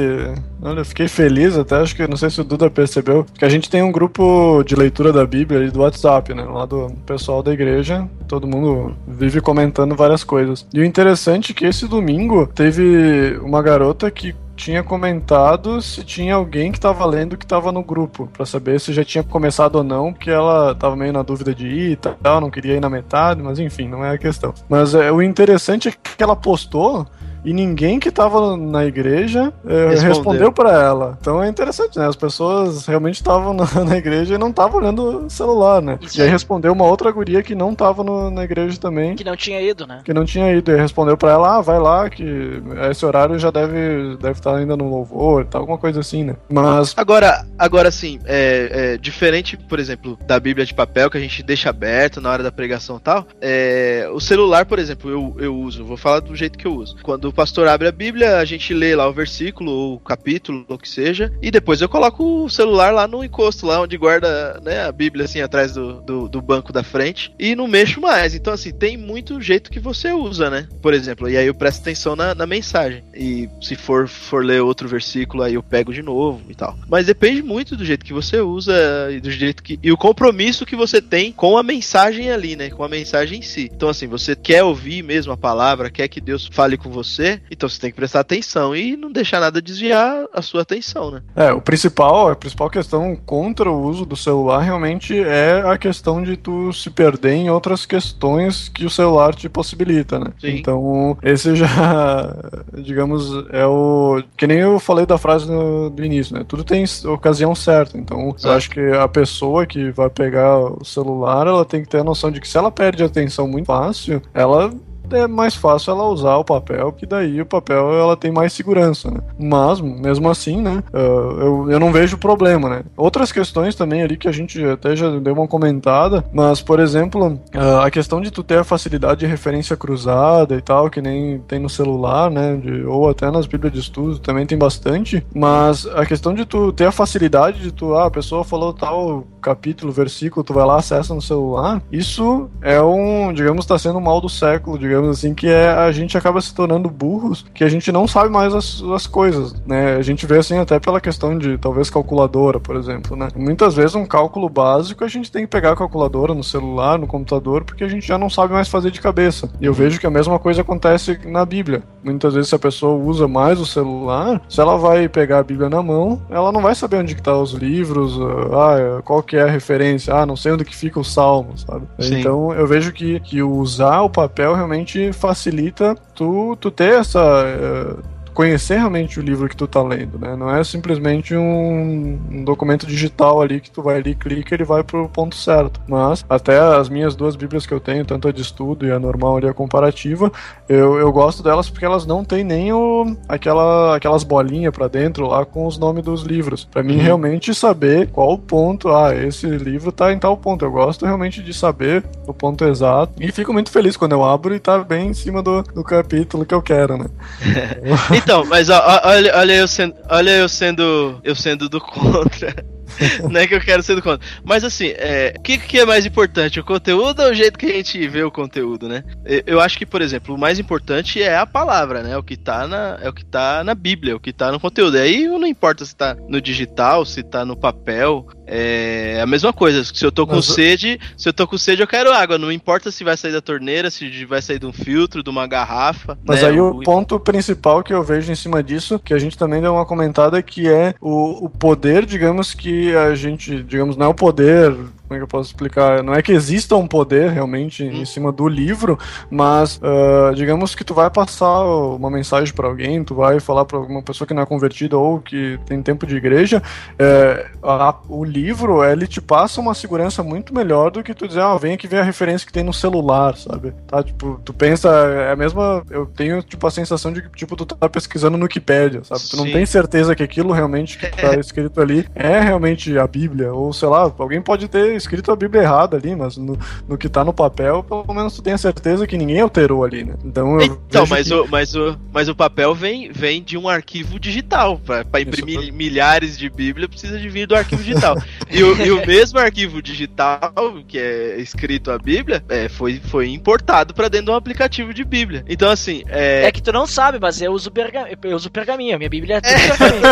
olha, eu fiquei feliz até, acho que não sei se o Duda percebeu, que a gente tem um grupo de leitura da Bíblia ali do WhatsApp, né, lá do pessoal da igreja, todo mundo vive comentando várias coisas. E o interessante é que esse domingo teve uma garota que tinha comentado se tinha alguém que tava lendo que tava no grupo, para saber se já tinha começado ou não, porque ela tava meio na dúvida de ir e tal, não queria ir na metade, mas enfim, não é a questão. Mas é, o interessante é que ela postou e ninguém que tava na igreja é, respondeu para ela. Então é interessante, né? As pessoas realmente estavam na, na, igreja e não estavam olhando o celular, né? Isso e aí respondeu uma outra guria que não tava no, na igreja também. Que não tinha ido, né? Que não tinha ido. E respondeu para ela, ah, vai lá, que esse horário já deve, deve estar ainda no louvor, tá, alguma coisa assim, né? Mas. Agora, agora sim, é, é, diferente, por exemplo, da Bíblia de papel que a gente deixa aberto na hora da pregação e tal, é, o celular, por exemplo, eu, eu uso, vou falar do jeito que eu uso. Quando o pastor abre a Bíblia, a gente lê lá o versículo, o capítulo, o que seja, e depois eu coloco o celular lá no encosto, lá onde guarda né, a Bíblia, assim, atrás do, do, do, banco da frente, e não mexo mais. Então, assim, tem muito jeito que você usa, né? Por exemplo, e aí eu presto atenção na, na mensagem. E se for, for ler outro versículo, aí eu pego de novo e tal. Mas depende muito do jeito que você usa e do jeito que. E o compromisso que você tem com a mensagem ali, né? Com a mensagem em si. Então, assim, você quer ouvir mesmo a palavra, quer que Deus fale com você então você tem que prestar atenção e não deixar nada desviar a sua atenção, né? É, o principal, a principal questão contra o uso do celular realmente é a questão de tu se perder em outras questões que o celular te possibilita, né? Sim. Então, esse já, digamos, é o. Que nem eu falei da frase no, do início, né? Tudo tem ocasião certa. Então, eu acho que a pessoa que vai pegar o celular, ela tem que ter a noção de que se ela perde a atenção muito fácil, ela é mais fácil ela usar o papel, que daí o papel ela tem mais segurança, né? Mas, mesmo assim, né, uh, eu, eu não vejo problema, né? Outras questões também ali que a gente até já deu uma comentada, mas, por exemplo, uh, a questão de tu ter a facilidade de referência cruzada e tal, que nem tem no celular, né, de, ou até nas bíblias de estudo também tem bastante, mas a questão de tu ter a facilidade de tu, ah, a pessoa falou tal capítulo, versículo, tu vai lá, acessa no celular, isso é um, digamos, tá sendo um mal do século, digamos, digamos assim, que é a gente acaba se tornando burros, que a gente não sabe mais as, as coisas, né? A gente vê assim até pela questão de talvez calculadora, por exemplo, né? Muitas vezes um cálculo básico a gente tem que pegar a calculadora no celular, no computador, porque a gente já não sabe mais fazer de cabeça. E eu vejo que a mesma coisa acontece na Bíblia. Muitas vezes se a pessoa usa mais o celular, se ela vai pegar a Bíblia na mão, ela não vai saber onde que tá os livros, ah, qual que é a referência, ah, não sei onde que fica o salmo, sabe? Sim. Então eu vejo que, que usar o papel realmente facilita tu, tu ter essa. eh, conhecer realmente o livro que tu tá lendo, né? Não é simplesmente um, um documento digital ali que tu vai ali, clica e ele vai pro ponto certo. Mas até as minhas duas bíblias que eu tenho, tanto a de estudo e a normal ali, a comparativa, eu, eu gosto delas porque elas não tem nem o, aquela, aquelas bolinhas pra dentro lá com os nomes dos livros. Pra mim realmente saber qual o ponto, ah, esse livro tá em tal ponto. Eu gosto realmente de saber o ponto exato e fico muito feliz quando eu abro e tá bem em cima do, do capítulo que eu quero, né? Então, mas ó, olha, olha eu sendo, olha eu sendo, eu sendo do contra. Não é que eu quero ser do contra. Mas assim, é, o que, que é mais importante? O conteúdo ou o jeito que a gente vê o conteúdo, né? Eu, acho que, por exemplo, o mais importante é a palavra, né? O que tá na, é o que tá na Bíblia, o que tá no conteúdo. E aí não importa se tá no digital, se tá no papel. É a mesma coisa. Se eu tô com Mas o- sede, se eu tô com sede, eu quero água. Não importa se vai sair da torneira, se vai sair de um filtro, de uma garrafa. Mas né? aí o ponto principal que eu vejo em cima disso, que a gente também deu uma comentada, que é o, o poder, digamos que a gente, digamos, não é o poder, como é que eu posso explicar? Não é que exista um poder realmente em cima do livro, mas ah, digamos que tu vai passar uma mensagem pra alguém, tu vai falar pra alguma pessoa que não é convertida ou que tem tempo de igreja, é, a- o livro, ele te passa uma segurança muito melhor do que tu dizer, ah, vem aqui ver a referência que tem no celular, sabe? Tá, tipo, tu pensa, é a mesma, eu tenho, tipo, a sensação de que, tipo, tu tá pesquisando no Wikipedia, sabe? Tu não tem certeza que aquilo realmente que tá escrito ali é realmente a Bíblia, ou sei lá, alguém pode ter escrito a Bíblia errada ali, mas no, no que tá no papel, pelo menos tu tem a certeza que ninguém alterou ali, né? Então, eu Então, mas, que- o, mas, o, mas o papel vem, vem de um arquivo digital. Pra, pra imprimir milhares de Bíblia, precisa de vir do arquivo digital. e, o, e o mesmo arquivo digital, que é escrito a Bíblia, é, foi, foi importado pra dentro de um aplicativo de Bíblia. Então, assim, é. É que tu não sabe, mas eu uso, perga... eu uso pergaminho. Minha Bíblia é pergaminho.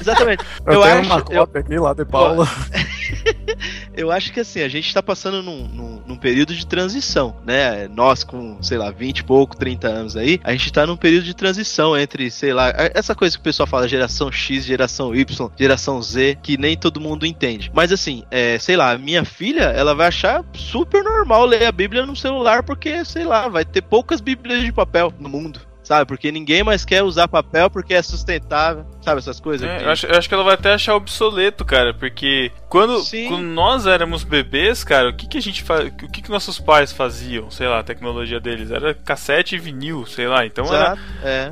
Exatamente. eu, eu tenho acho- uma eu- cópia aqui lá de Paula. Eu acho que assim, a gente tá passando num, num, num período de transição, né? Nós com, sei lá, 20 e pouco, 30 anos aí, a gente tá num período de transição entre, sei lá, essa coisa que o pessoal fala, geração X, geração Y, geração Z, que nem todo mundo entende. Mas assim, é, sei lá, minha filha, ela vai achar super normal ler a Bíblia no celular, porque, sei lá, vai ter poucas Bíblias de papel no mundo. Sabe, porque ninguém mais quer usar papel porque é sustentável, sabe, essas coisas. É, eu, acho, eu acho que ela vai até achar obsoleto, cara, porque quando, quando nós éramos bebês, cara, o que, que a gente fa... o que, que nossos pais faziam? Sei lá, a tecnologia deles era cassete e vinil, sei lá. Então era, Exato, é.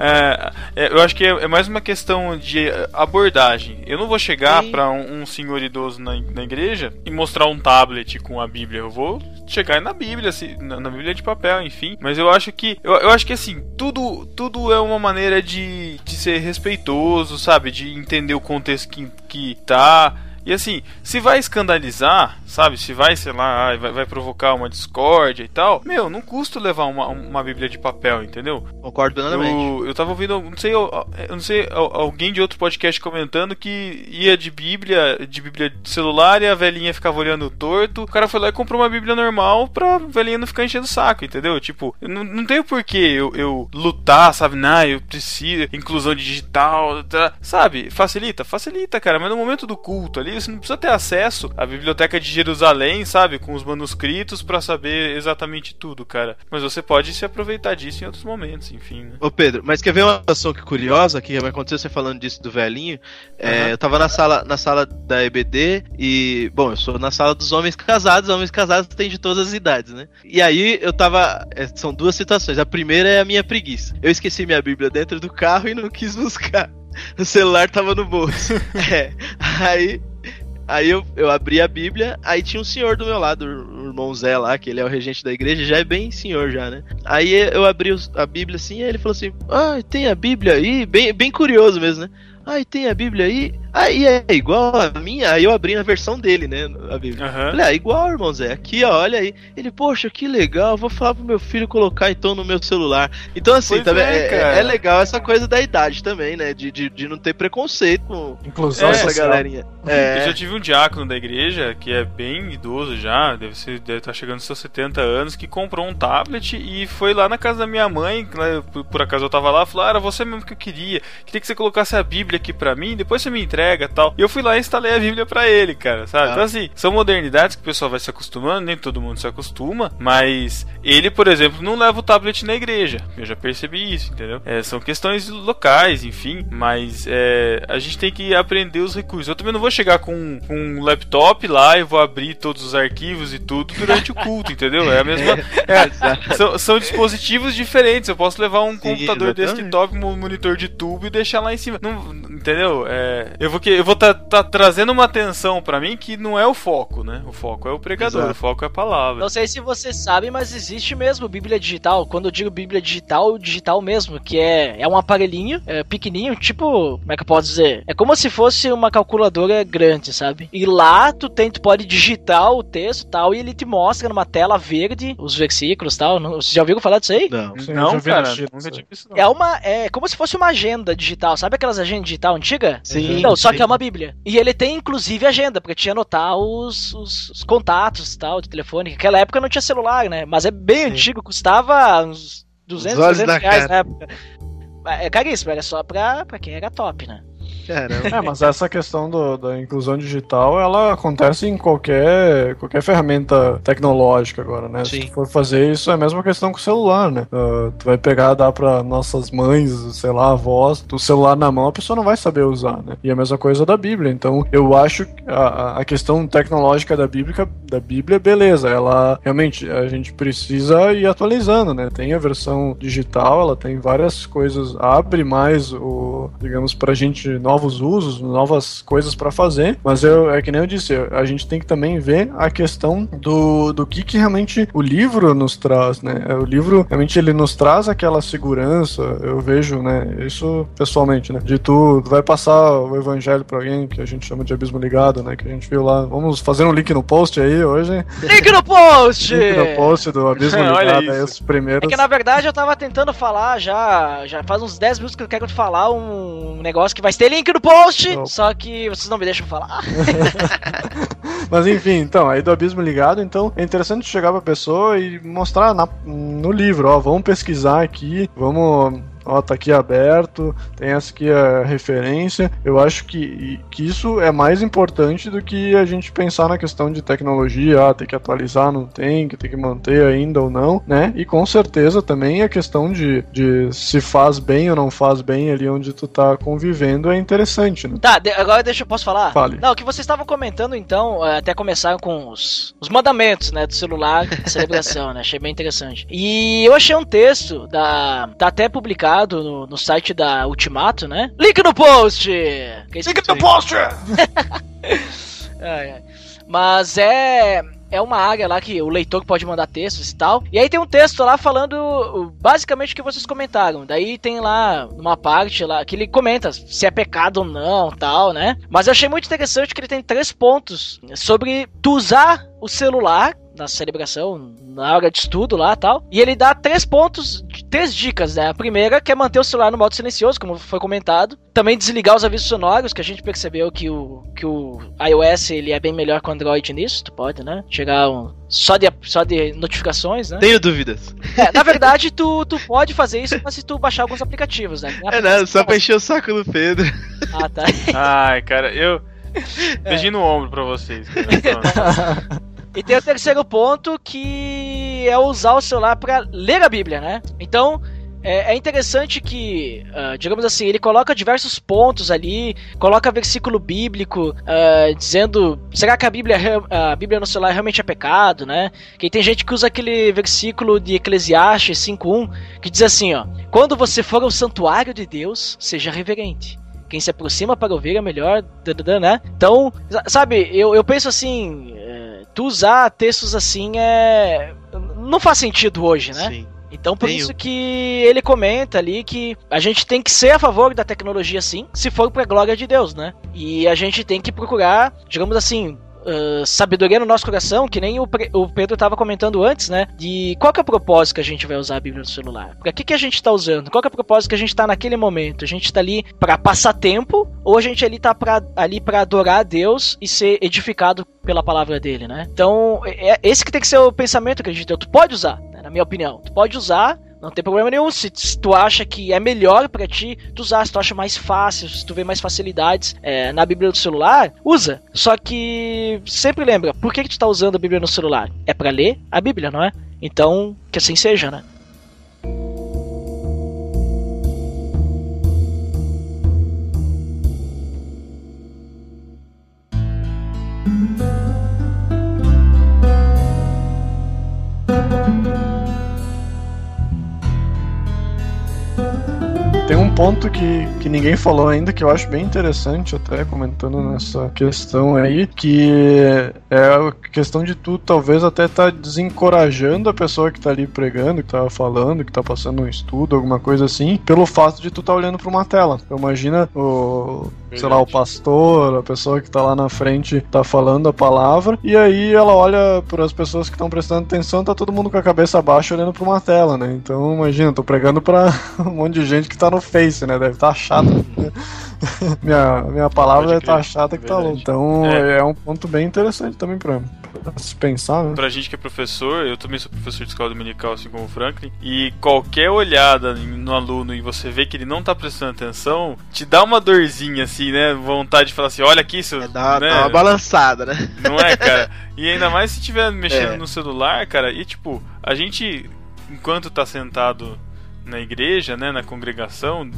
é, é, eu acho que é, é mais uma questão de abordagem. Eu não vou chegar pra um, um senhor idoso na, na igreja e mostrar um tablet com a Bíblia. Eu vou chegar na Bíblia, se- na, na Bíblia de papel, enfim. Mas eu acho que eu, eu acho que assim tudo tudo é uma maneira de, de ser respeitoso, sabe, de entender o contexto que, que tá. E assim, se vai escandalizar, sabe? Se vai, sei lá, ai, vai, vai provocar uma discórdia e tal, meu, não custa levar uma, uma Bíblia de papel, entendeu? Concordo plenamente. Eu, eu tava ouvindo, não sei, eu, eu não sei, al- alguém de outro podcast comentando que ia de Bíblia, de Bíblia de celular e a velhinha ficava olhando torto. O cara foi lá e comprou uma Bíblia normal pra velhinha não ficar enchendo o saco, entendeu? Tipo, não, não tenho porquê eu, eu lutar, sabe? Não, eu preciso, inclusão digital, tá, sabe? Facilita, facilita, cara, mas no momento do culto ali, você não precisa ter acesso à biblioteca de Jerusalém, sabe? Com os manuscritos pra saber exatamente tudo, cara. Mas você pode se aproveitar disso em outros momentos, enfim, né? Ô Pedro, mas quer ver uma situação que curiosa que vai acontecer você falando disso do velhinho? É, Aham. eu tava na sala, na sala da EBD e, bom, eu sou na sala dos homens casados, homens casados tem de todas as idades, né? E aí eu tava, é, são duas situações. A primeira é a minha preguiça. Eu esqueci minha Bíblia dentro do carro e não quis buscar. O celular tava no bolso. é. Aí Aí eu, eu abri a Bíblia, aí tinha um senhor do meu lado, o irmão Zé lá, que ele é o regente da igreja, já é bem senhor já, né? Aí eu abri a Bíblia assim, e ele falou assim: Ah, tem a Bíblia aí? Bem, bem curioso mesmo, né? Ah, tem a Bíblia aí? Aí é igual a minha, aí eu abri a versão dele, né? A Bíblia. Aham. Falei, ah, igual, irmão Zé. Aqui, ó, olha aí. Ele, poxa, que legal, vou falar pro meu filho colocar então no meu celular. Então, assim, Pois também é, é, cara. é legal essa coisa da idade também, né? De, de, de não ter preconceito com, Inclusão essa social. galerinha. Eu É, já tive um diácono da igreja que é bem idoso já, deve ser, deve estar chegando aos seus 70 anos, que comprou um tablet e foi lá na casa da minha mãe, lá, por, por acaso eu tava lá, falou: ah, era você mesmo que eu queria, queria que você colocasse a Bíblia aqui pra mim, depois você me entrega tal. E eu fui lá e instalei a Bíblia pra ele, cara, sabe? Ah. Então assim, são modernidades que o pessoal vai se acostumando, nem todo mundo se acostuma, mas ele, por exemplo, não leva o tablet na igreja. Eu já percebi isso, entendeu? É, são questões locais, enfim, mas é, a gente tem que aprender os recursos. Eu também não vou chegar com, com um laptop lá e vou abrir todos os arquivos e tudo durante o culto, entendeu? É a mesma. é, são, são dispositivos diferentes. Eu posso levar um Sim, computador exatamente. desktop, um monitor de tubo e deixar lá em cima. Não, entendeu? É, eu vou que eu vou tá, tá trazendo uma atenção pra mim que não é o foco, né? O foco é o pregador, Exato. o foco é a palavra. Não sei se você sabe, mas existe mesmo Bíblia digital. Quando eu digo Bíblia digital, digital mesmo, que é, é um aparelhinho é, pequenininho, tipo, como é que eu posso dizer? É como se fosse uma calculadora grande, sabe? E lá tu tem, tu pode digitar o texto e tal, e ele te mostra numa tela verde os versículos e tal. Não- Vocês já ouviram falar disso aí? Não. Sim, não, cara, nunca tive isso. Não. É uma. É como se fosse uma agenda digital. Sabe aquelas agendas digital antigas? Sim. Não, só sim. que é uma Bíblia. E ele tem inclusive agenda, porque tinha anotar os, os, os contatos e tal, de telefone. Naquela época não tinha celular, né? Mas é bem Sim. antigo, custava uns 200, Os olhos 300 da reais cara. na época. É caríssimo, era só pra, pra quem era top, né? Caramba. É, mas essa questão do- da inclusão digital, ela acontece em qualquer, qualquer ferramenta tecnológica agora, né? Se Sim. tu for fazer isso, é a mesma questão com o celular, né? Ah, tu vai pegar, dar pra nossas mães, sei lá, avós, o celular na mão, a pessoa não vai saber usar, né? E a mesma coisa da Bíblia. Então, eu acho que a, a- a questão tecnológica da Bíblia, da Bíblia, beleza, ela realmente, a gente precisa ir atualizando, né? Tem a versão digital, ela tem várias coisas, abre mais o, digamos, pra gente novos usos, novas coisas pra fazer, mas eu, é que nem eu disse, a gente tem que também ver a questão do, do que que realmente o livro nos traz, né? O livro, realmente, ele nos traz aquela segurança, eu vejo, né? Isso pessoalmente, né? De tu, vai passar o evangelho pra alguém, que a gente chama de abismo ligado, né? Que a gente viu lá, vamos fazer um link no post aí hoje, Link no post! link no post do abismo ligado, aí isso. os primeiros... É que na verdade eu tava tentando falar já, já faz uns 10 minutos que eu quero te falar um negócio que vai ter link no post, só que vocês não me deixam falar. Mas enfim, então, aí do abismo ligado, então é interessante chegar pra pessoa e mostrar na- no livro, ó, vamos pesquisar aqui, vamos. Ó, tá aqui aberto, tem essa aqui a referência. Eu acho que, que isso é mais importante do que a gente pensar na questão de tecnologia, ah, tem que atualizar, não tem, que tem que manter ainda ou não, né? E com certeza também a questão de, de se faz bem ou não faz bem ali onde tu tá convivendo é interessante, né? Tá, de- agora deixa eu posso falar? Fale. Não, o que vocês estavam comentando então, é, até começaram com os, os mandamentos, né, do celular, celebração, né? Achei bem interessante. E eu achei um texto da tá até publicado no, no site da Ultimato, né? Link no post. Esse- no post! Ai, ai. Mas é. É uma área lá que o leitor que pode mandar textos e tal. E aí tem um texto lá falando basicamente o que vocês comentaram. Daí tem lá uma parte lá que ele comenta se é pecado ou não, tal, né? Mas eu achei muito interessante que ele tem três pontos sobre tu usar o celular na celebração, na hora de estudo lá tal. E ele dá três pontos, três dicas, né? A primeira que é manter o celular no modo silencioso, como foi comentado. Também desligar os avisos sonoros, que a gente percebeu que o, que o iOS ele é bem melhor que o Android nisso. Tu pode, né? Chegar um, só, de, só de notificações, né? Tenho dúvidas. É, na verdade, tu, tu pode fazer isso mas se tu baixar alguns aplicativos, né? É nada, só pra encher o saco do Pedro. Ah, tá. Ai, cara, eu. Beijinho no ombro pra vocês. Cara. E tem o terceiro ponto que é usar o celular para ler a Bíblia, né? Então é, é interessante que, ah, digamos assim, ele coloca diversos pontos ali, coloca versículo bíblico ah, dizendo será que a Bíblia, re- a Bíblia no celular realmente é pecado, né? Que tem gente que usa aquele versículo de Eclesiastes 5:1 que diz assim, ó: quando você for ao santuário de Deus, seja reverente. Quem se aproxima para ouvir é melhor, né? Então, sa- sabe, eu, eu penso assim, é, tu usar textos assim é. Não faz sentido hoje, né? Sim. Então por Tenho. isso que ele comenta ali que a gente tem que ser a favor da tecnologia sim, se for pra glória de Deus, né? E a gente tem que procurar, digamos assim, ah, sabedoria no nosso coração, que nem o, o Pedro estava comentando antes, né? De qual que é o propósito que a gente vai usar a Bíblia no celular? Pra que, que a gente está usando? Qual que é o propósito que a gente está naquele momento? A gente está ali para passar tempo ou a gente ali tá pra, ali para adorar a Deus e ser edificado pela palavra dele, né? Então, é é esse que tem que ser o pensamento, acredito. eu. Tu pode usar, né, na minha opinião. Tu pode usar, não tem problema nenhum. Se, se tu acha que é melhor pra ti, tu usar. Se tu acha mais fácil, se tu vê mais facilidades é, na Bíblia do celular, usa. Só que sempre lembra, por que, que tu tá usando a Bíblia no celular? É pra ler a Bíblia, não é? Então, que assim seja, né? Tem um ponto que, que ninguém falou ainda que eu acho bem interessante, até comentando nessa questão aí, que é a questão de tu talvez até tá desencorajando a pessoa que tá ali pregando, que tá falando, que tá passando um estudo, alguma coisa assim, pelo fato de tu tá olhando pra uma tela. Então, imagina o, sei lá, o pastor, a pessoa que tá lá na frente tá falando a palavra, e aí ela olha para as pessoas que estão prestando atenção, tá todo mundo com a cabeça baixa olhando pra uma tela, né? Então, imagina, tô pregando pra um monte de gente que tá no Face, né? Deve estar tá chato. minha, minha palavra deve estar crer, chata que tá verdade. louco. Então, É. é. um ponto bem interessante também pra, pra se pensar, né? Pra gente que é professor, eu também sou professor de escola dominical, assim como o Franklin, e qualquer olhada no aluno e você vê que ele não tá prestando atenção, te dá uma dorzinha, assim, né? Vontade de falar assim: olha aqui, seu. É, dá, né? dá uma balançada, né? Não é, cara? E ainda mais se estiver mexendo É. no celular, cara, e tipo, a gente, enquanto tá sentado na igreja, né, na congregação,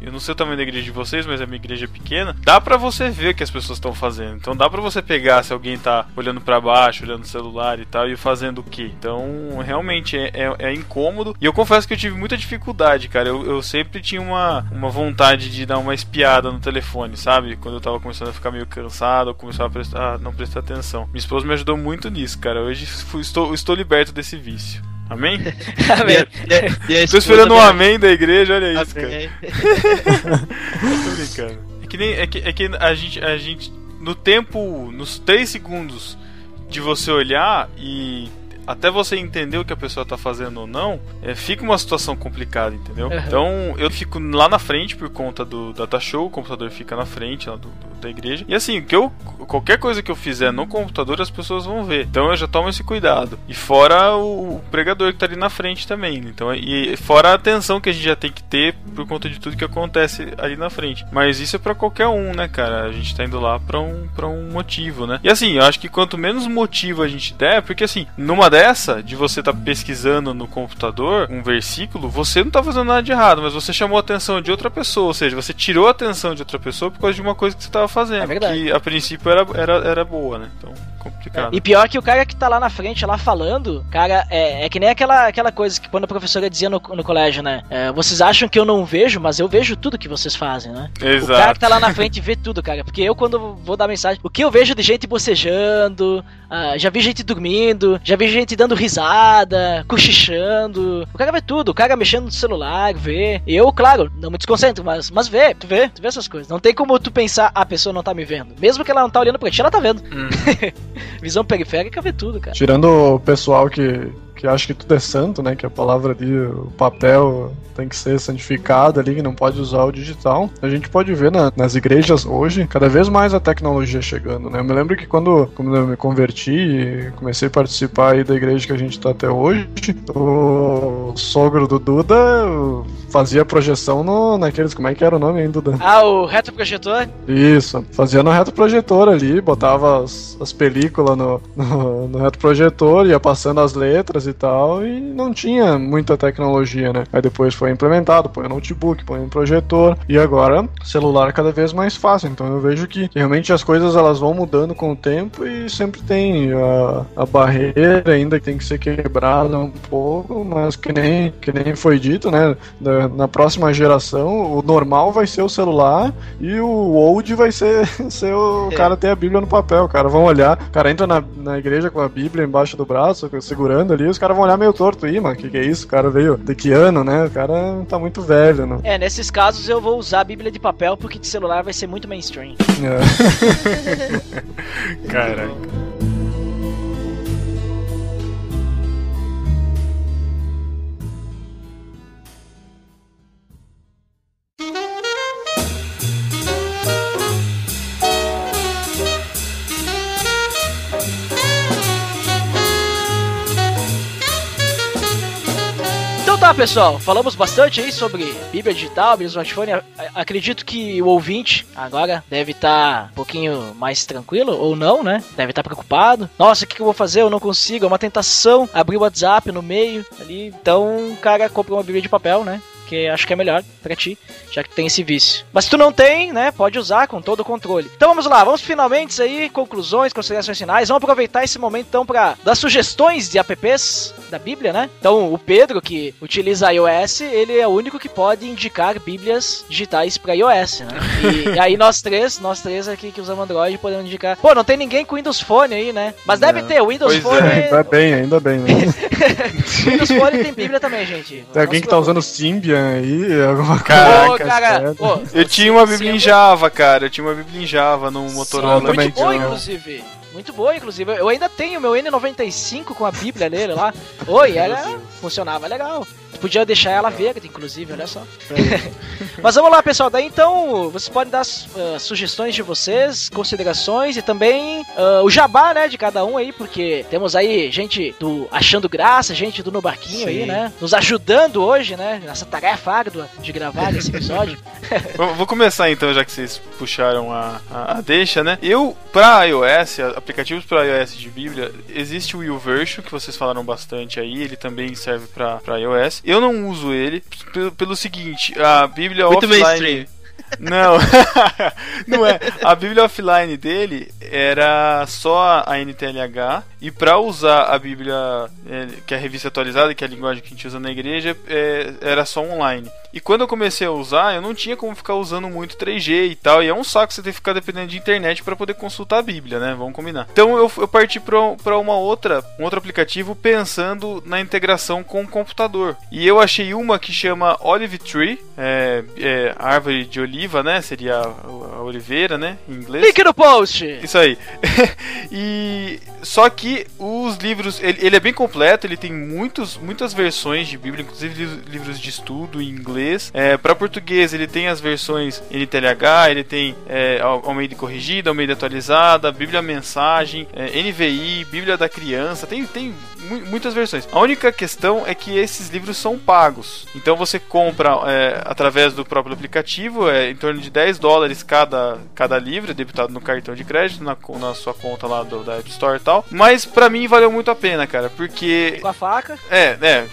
eu não sei o tamanho da igreja de vocês, mas a minha igreja é pequena, dá pra você ver o que as pessoas estão fazendo. Então dá pra você pegar se alguém tá olhando pra baixo, olhando no celular e tal, e fazendo o quê. Então, realmente é, é, é incômodo. E eu confesso que eu tive muita dificuldade, cara. Eu, eu sempre tinha uma, uma vontade de dar uma espiada no telefone, sabe? Quando eu tava começando a ficar meio cansado, eu começava a, prestar, a não prestar atenção. Minha esposa me ajudou muito nisso, cara. Hoje fui- estou, estou liberto desse vício. Amém? Amém. E e e Tô esperando um amém da igreja, olha isso, cara. Tô brincando. É que nem. É que, é que a gente. A gente. No tempo. Nos 3 segundos de você olhar e. Até você entender o que a pessoa tá fazendo ou não, é, fica uma situação complicada, entendeu? Uhum. Então eu fico lá na frente por conta do data show, o computador fica na frente lá do, do- da igreja. E assim, que eu, qualquer coisa que eu fizer no computador, as pessoas vão ver. Então eu já tomo esse cuidado. E fora o, o pregador que tá ali na frente também. Então, e fora a atenção que a gente já tem que ter por conta de tudo que acontece ali na frente. Mas isso é pra qualquer um, né, cara? A gente tá indo lá pra um, pra um motivo, né? E assim, eu acho que quanto menos motivo a gente der, porque assim, numa dessa, de você tá pesquisando no computador um versículo, você não tá fazendo nada de errado, mas você chamou a atenção de outra pessoa, ou seja, você tirou a atenção de outra pessoa por causa de uma coisa que você tava fazendo. É. Que a princípio era, era, era boa, né? Então, complicado. E pior que o cara que tá lá na frente, lá falando, cara, é, é que nem aquela, aquela coisa que quando a professora dizia no, no colégio, né? É, vocês acham que eu não vejo, mas eu vejo tudo que vocês fazem, né? O cara Exato. que tá lá na frente vê tudo, cara. Porque eu, quando vou dar mensagem, o que eu vejo de gente bocejando, ah, já vi gente dormindo, já vi gente dando risada, cochichando. O cara vê tudo, o cara mexendo no celular, vê. Eu, claro, não me desconcentro, mas, mas vê, tu vê, tu vê essas coisas. Não tem como tu pensar, "Ah, a pessoa não tá me vendo. Mesmo que ela não tá olhando pra ti, ela tá vendo. Hum. Visão periférica vê tudo, cara. Tirando o pessoal que, que acha que tudo é santo, né? Que a palavra ali, o papel tem que ser santificado ali, que não pode usar o digital. A gente pode ver na- nas igrejas hoje, cada vez mais a tecnologia chegando, né? Eu me lembro que quando, quando eu me converti e comecei a participar aí da igreja que a gente tá até hoje, o sogro do Duda fazia projeção no, naqueles, como é que era o nome ainda, Duda? Ah, o reto projetor? Isso, fazia no reto projetor ali, botava as, as películas no, no, no reto projetor, ia passando as letras e tal, e não tinha muita tecnologia, né? Aí depois foi implementado, põe no notebook, põe projetor, e agora celular cada vez mais fácil. Então eu vejo que, que realmente as coisas elas vão mudando com o tempo e sempre tem a, a barreira ainda que tem que ser quebrada um pouco, mas que nem que nem foi dito, né? Na, na próxima geração, o normal vai ser o celular e o old vai ser, ser o É. cara ter a Bíblia no papel. Cara, vão olhar, o cara entra na, na igreja com a Bíblia embaixo do braço, segurando ali, os caras vão olhar meio torto. Ih, mano, que que é isso? O cara veio de que ano, né? O cara tá muito velho, né? É, nesses casos eu vou usar a Bíblia de papel porque de celular vai ser muito mainstream. É. Caraca. Tá, pessoal, falamos bastante aí sobre Bíblia digital, Bíblia smartphone. Acredito que o ouvinte agora deve estar um pouquinho mais tranquilo, ou não, né? Deve estar preocupado. Nossa, o que, que eu vou fazer? Eu não consigo, é uma tentação abrir o WhatsApp no meio ali. Então o cara compra uma Bíblia de papel, né? Que acho que é melhor pra ti, já que tem esse vício. Mas se tu não tem, né? Pode usar com todo o controle. Então vamos lá, vamos finalmente aí, conclusões, considerações finais. Vamos aproveitar esse momento então pra dar sugestões de apps da Bíblia, né? Então o Pedro, que utiliza iOS, ele é o único que pode indicar Bíblias digitais pra iOS, né? E, e aí nós três, nós três aqui que usamos Android, podemos indicar. Pô, não tem ninguém com Windows Phone aí, né? Mas deve Não. ter, o Windows Pois Phone. Ainda bem, ainda bem, né? Windows Phone tem Bíblia também, gente. Tem alguém que tá usando Symbian aí, alguma coisa. Caraca, Ô, cara, sério. ô, Eu tinha uma Bíblia em Java, cara. Eu tinha uma Bíblia em Java no Motorola. também Muito boa, inclusive. Muito boa, inclusive. Eu ainda tenho meu N95 com a Bíblia nele lá. Oi, ela funcionava legal. Podia deixar ela verde, inclusive, olha só. Mas vamos lá, pessoal. Daí então, vocês podem dar ah, sugestões de vocês, considerações e também ah, o jabá, né, de cada um aí, porque temos aí gente do Achando Graça, gente do No Barquinho aí, Sim. né, nos ajudando hoje, né, nessa tarefa árdua de gravar esse episódio. Vou começar então, já que vocês puxaram a, a, a deixa, né? Eu, pra iOS, aplicativos para iOS de Bíblia, existe o YouVersion, que vocês falaram bastante aí, ele também serve pra iOS. Eu não uso ele pelo, pelo seguinte, a Bíblia Muito offline... mainstream. Não, não é. A Bíblia offline dele era só a NTLH e para usar a Bíblia é, que é a revista atualizada, que é a linguagem que a gente usa na igreja, é, era só online. E quando eu comecei a usar, eu não tinha como ficar usando muito 3G e tal, e é um saco você ter que ficar dependendo de internet para poder consultar a Bíblia, né? Vamos combinar. Então eu, eu parti para uma outra, um outro aplicativo pensando na integração com o computador. E eu achei uma que chama Olive Tree, é, é, árvore de oliva, né? Seria a, a oliveira, né? Em inglês. Link no post! Isso aí. e só que os livros, ele, ele é bem completo, ele tem muitos, muitas versões de Bíblia, inclusive li- livros de estudo em inglês. É, para português, ele tem as versões NTLH, ele tem é, Al- Almeida corrigida, Almeida atualizada, Bíblia Mensagem, é, NVI, Bíblia da Criança, tem, tem mu- muitas versões. A única questão é que esses livros são pagos. Então você compra é, através do próprio aplicativo, é em torno de 10 dólares cada, cada livro, debitado no cartão de crédito, na, na sua conta lá do, da App Store e tal. Mas pra mim valeu muito a pena, cara, porque Com a faca. é, né?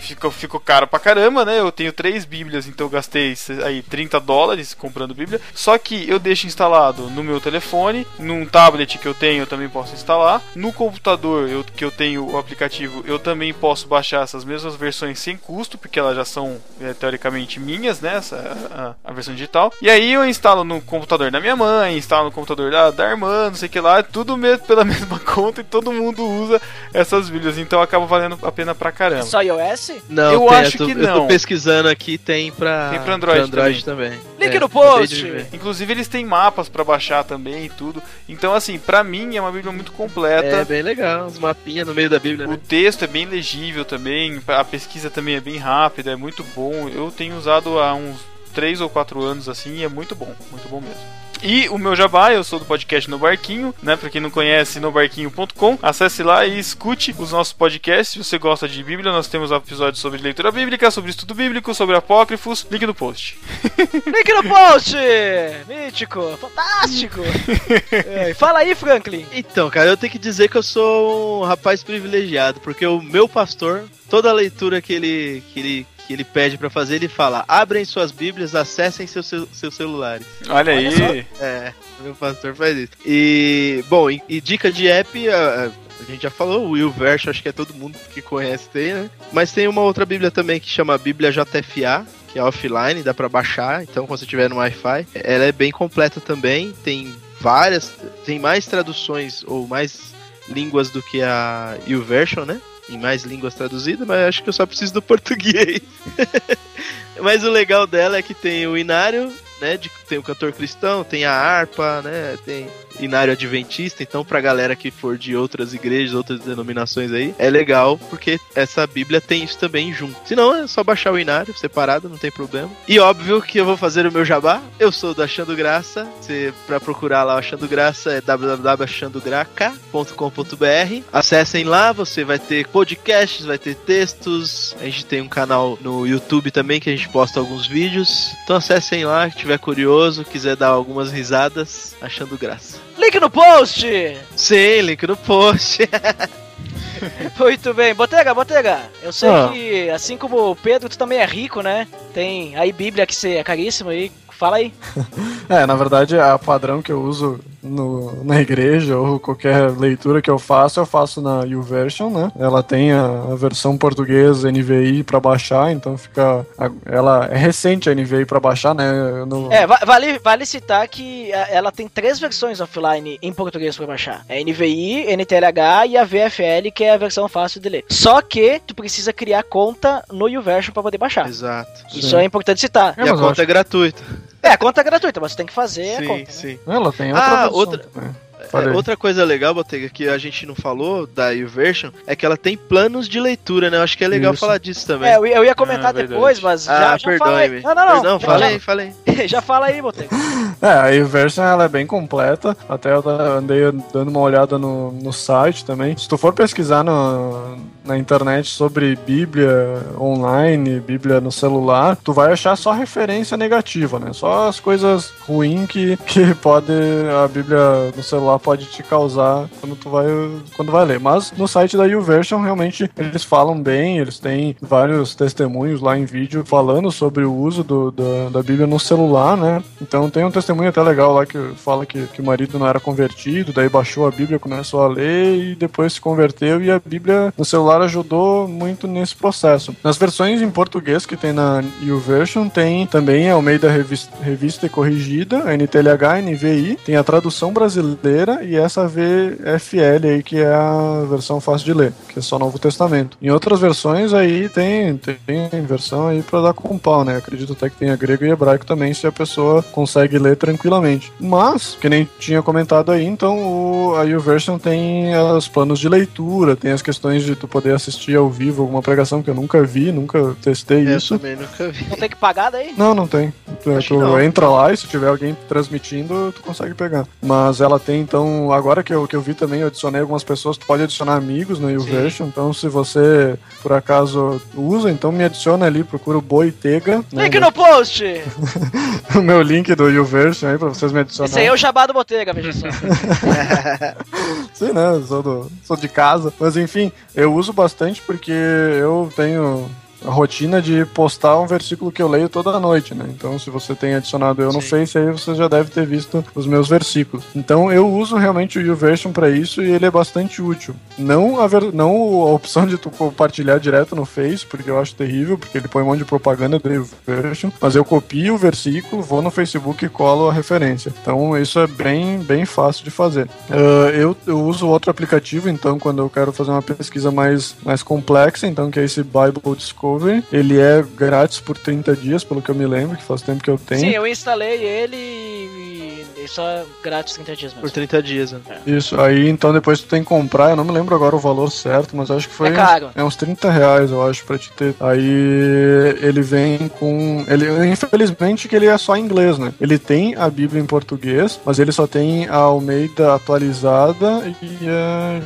Ficou, ficou caro pra caramba, né? Eu tenho três bíblias, então eu gastei aí 30 dólares comprando bíblia. Só que eu deixo instalado no meu telefone, num tablet que eu tenho, eu também posso instalar. No computador eu, que eu tenho o aplicativo, eu também posso baixar essas mesmas versões sem custo, porque elas já são é, teoricamente minhas, né? Essa, a, a versão digital. E aí eu instalo no computador da minha mãe, instalo no computador da, da irmã, não sei o que lá, tudo mesmo pela mesma conta e todo mundo usa essas bíblias, então acaba valendo a pena pra caramba. Só iOS? Não, Eu tem, acho tô, que Eu tô não. pesquisando aqui, tem pra, Tem pra Android também. Link É, no post. Inclusive eles têm mapas pra baixar também e tudo. Então assim, pra mim é uma bíblia muito completa. É bem legal, os mapinhas no meio da Bíblia, O né? texto é bem legível também, a pesquisa também é bem rápida, é muito bom. Eu tenho usado há uns 3 ou 4 anos assim e é muito bom, muito bom mesmo. E o meu jabá, eu sou do podcast No Barquinho, né? Pra quem não conhece, nobarquinho.com. Acesse lá e escute os nossos podcasts. Se você gosta de Bíblia, nós temos episódios sobre leitura bíblica, sobre estudo bíblico, sobre apócrifos. Link no post. Link no post! Mítico! Fantástico! É, fala aí, Franklin! Então, cara, eu tenho que dizer que eu sou um rapaz privilegiado, porque o meu pastor, toda a leitura que ele, que ele, que ele pede pra fazer, ele fala: abrem suas Bíblias, acessem seus, seus celulares. Olha, Olha aí. É, meu pastor faz isso. E, bom, e, e dica de app, a, a gente já falou, o Will Version, acho que é todo mundo que conhece tem, né? Mas tem uma outra Bíblia também que chama Bíblia JFA, que é offline, dá para baixar, então quando você tiver no Wi-Fi, ela é bem completa também, tem várias, tem mais traduções ou mais línguas do que a YouVersion, né? Em mais línguas traduzidas, mas acho que eu só preciso do português. mas o legal dela é que tem o inário, né? De, tem o cantor cristão, tem a harpa, né? Tem inário adventista, então pra galera que for de outras igrejas, outras denominações aí, é legal porque essa Bíblia tem isso também junto. Se não, é só baixar o inário separado, não tem problema. E óbvio que eu vou fazer o meu jabá. Eu sou do Achando Graça. Você para procurar lá o Achando Graça é www.achandograca.com.br. Acessem lá, você vai ter podcasts, vai ter textos. A gente tem um canal no YouTube também que a gente posta alguns vídeos. Então acessem lá, se tiver curioso, quiser dar algumas risadas, Achando Graça. Link no post! Sim, link no post. Muito bem. Botega, Botega, eu sei Ah. que, assim como o Pedro, tu também é rico, né? Tem aí Bíblia que você é caríssimo aí. Fala aí. É, na verdade, a padrão que eu uso no, na igreja ou qualquer leitura que eu faço, eu faço na YouVersion, né? Ela tem a, a versão portuguesa NVI pra baixar, então fica. a- ela é recente a NVI pra baixar, né? No- É, va- vale, vale citar que ela tem três versões offline em português pra baixar. É NVI, NTLH e a VFL, que é a versão fácil de ler. Só que tu precisa criar conta no YouVersion pra poder baixar. Exato. Isso é importante citar. É, e a mas eu conta é gratuita. É, a conta é gratuita, mas você tem que fazer a sim, conta. né? sim. Ela tem outra Ah, versão outra-. É, Falei. outra coisa legal, Botega, que a gente não falou da YouVersion, é que ela tem planos de leitura, né? Eu acho que é legal Isso. falar disso também. É, eu, ia- comentar Ah, verdade. depois, mas ah, já, já aí. perdoe-me. Não, não, não. Perdão, Já- falei, falei. Já, fala aí, Botega. É, a YouVersion ela é bem completa. Até eu andei dando uma olhada no, no site também. Se tu for pesquisar no, na internet sobre Bíblia online, Bíblia no celular, tu vai achar só referência negativa, né? Só as coisas ruins que, que pode a Bíblia no celular pode te causar quando tu vai quando vai ler. Mas no site da YouVersion realmente eles falam bem, eles têm vários testemunhos lá em vídeo falando sobre o uso do, da Bíblia no celular, né? Então tem um testemunho até legal lá que fala que, que o marido não era convertido, daí baixou a Bíblia, começou a ler e depois se converteu e a Bíblia no celular ajudou muito nesse processo. Nas versões em português que tem na YouVersion tem também a Almeida Revista, Revista e Corrigida, a NTLH, NVI, tem a tradução brasileira e essa VFL aí que é a versão fácil de ler, que é só Novo Testamento. Em outras versões aí tem, tem versão aí pra dar com pau, né? Acredito até que tenha grego e hebraico também, se a pessoa consegue ler tranquilamente. Mas, que nem tinha comentado aí, então o, a YouVersion tem os planos de leitura, tem as questões de tu poder assistir ao vivo alguma pregação que eu nunca vi, nunca testei Eu isso. também nunca vi. Não tem que pagar daí? Não, não tem. Tu, tu não. entra lá e se tiver alguém transmitindo, tu consegue pegar. Mas ela tem, então, agora que eu, que eu vi também, eu adicionei algumas pessoas, tu pode adicionar amigos no YouVersion, então se você, por acaso, usa, então me adiciona ali, procura o Boitega. né, Link no post! o meu link do YouVersion aí pra vocês me adicionarem. Esse aí é o jabá do Botega, veja só. Sim, né? Sou, do, sou de casa. Mas enfim, eu uso bastante porque eu tenho a rotina de postar um versículo que eu leio toda noite, né? Então, se você tem adicionado eu no Sim. Face, aí você já deve ter visto os meus versículos. Então, eu uso realmente o YouVersion para isso e ele é bastante útil. Não a, ver- não a opção de tu compartilhar direto no Face, porque eu acho terrível, porque ele põe um monte de propaganda do YouVersion, mas eu copio o versículo, vou no Facebook e colo a referência. Então, isso é bem, bem fácil de fazer. Ah, eu, eu uso outro aplicativo, então, quando eu quero fazer uma pesquisa mais, mais complexa, então, que é esse Bible Discovery. Ele é grátis por 30 dias, pelo que eu me lembro, que faz tempo que eu tenho. Sim, eu instalei ele e, e só grátis 30 dias Por mesmo. 30 dias, né? Isso, aí então depois tu tem que comprar, eu não me lembro agora o valor certo, mas acho que foi É caro. uns, é uns 30 reais, eu acho, pra te ter. Aí ele vem com. Ele, infelizmente que ele é só em inglês, né? Ele tem a Bíblia em português, mas ele só tem a Almeida atualizada e a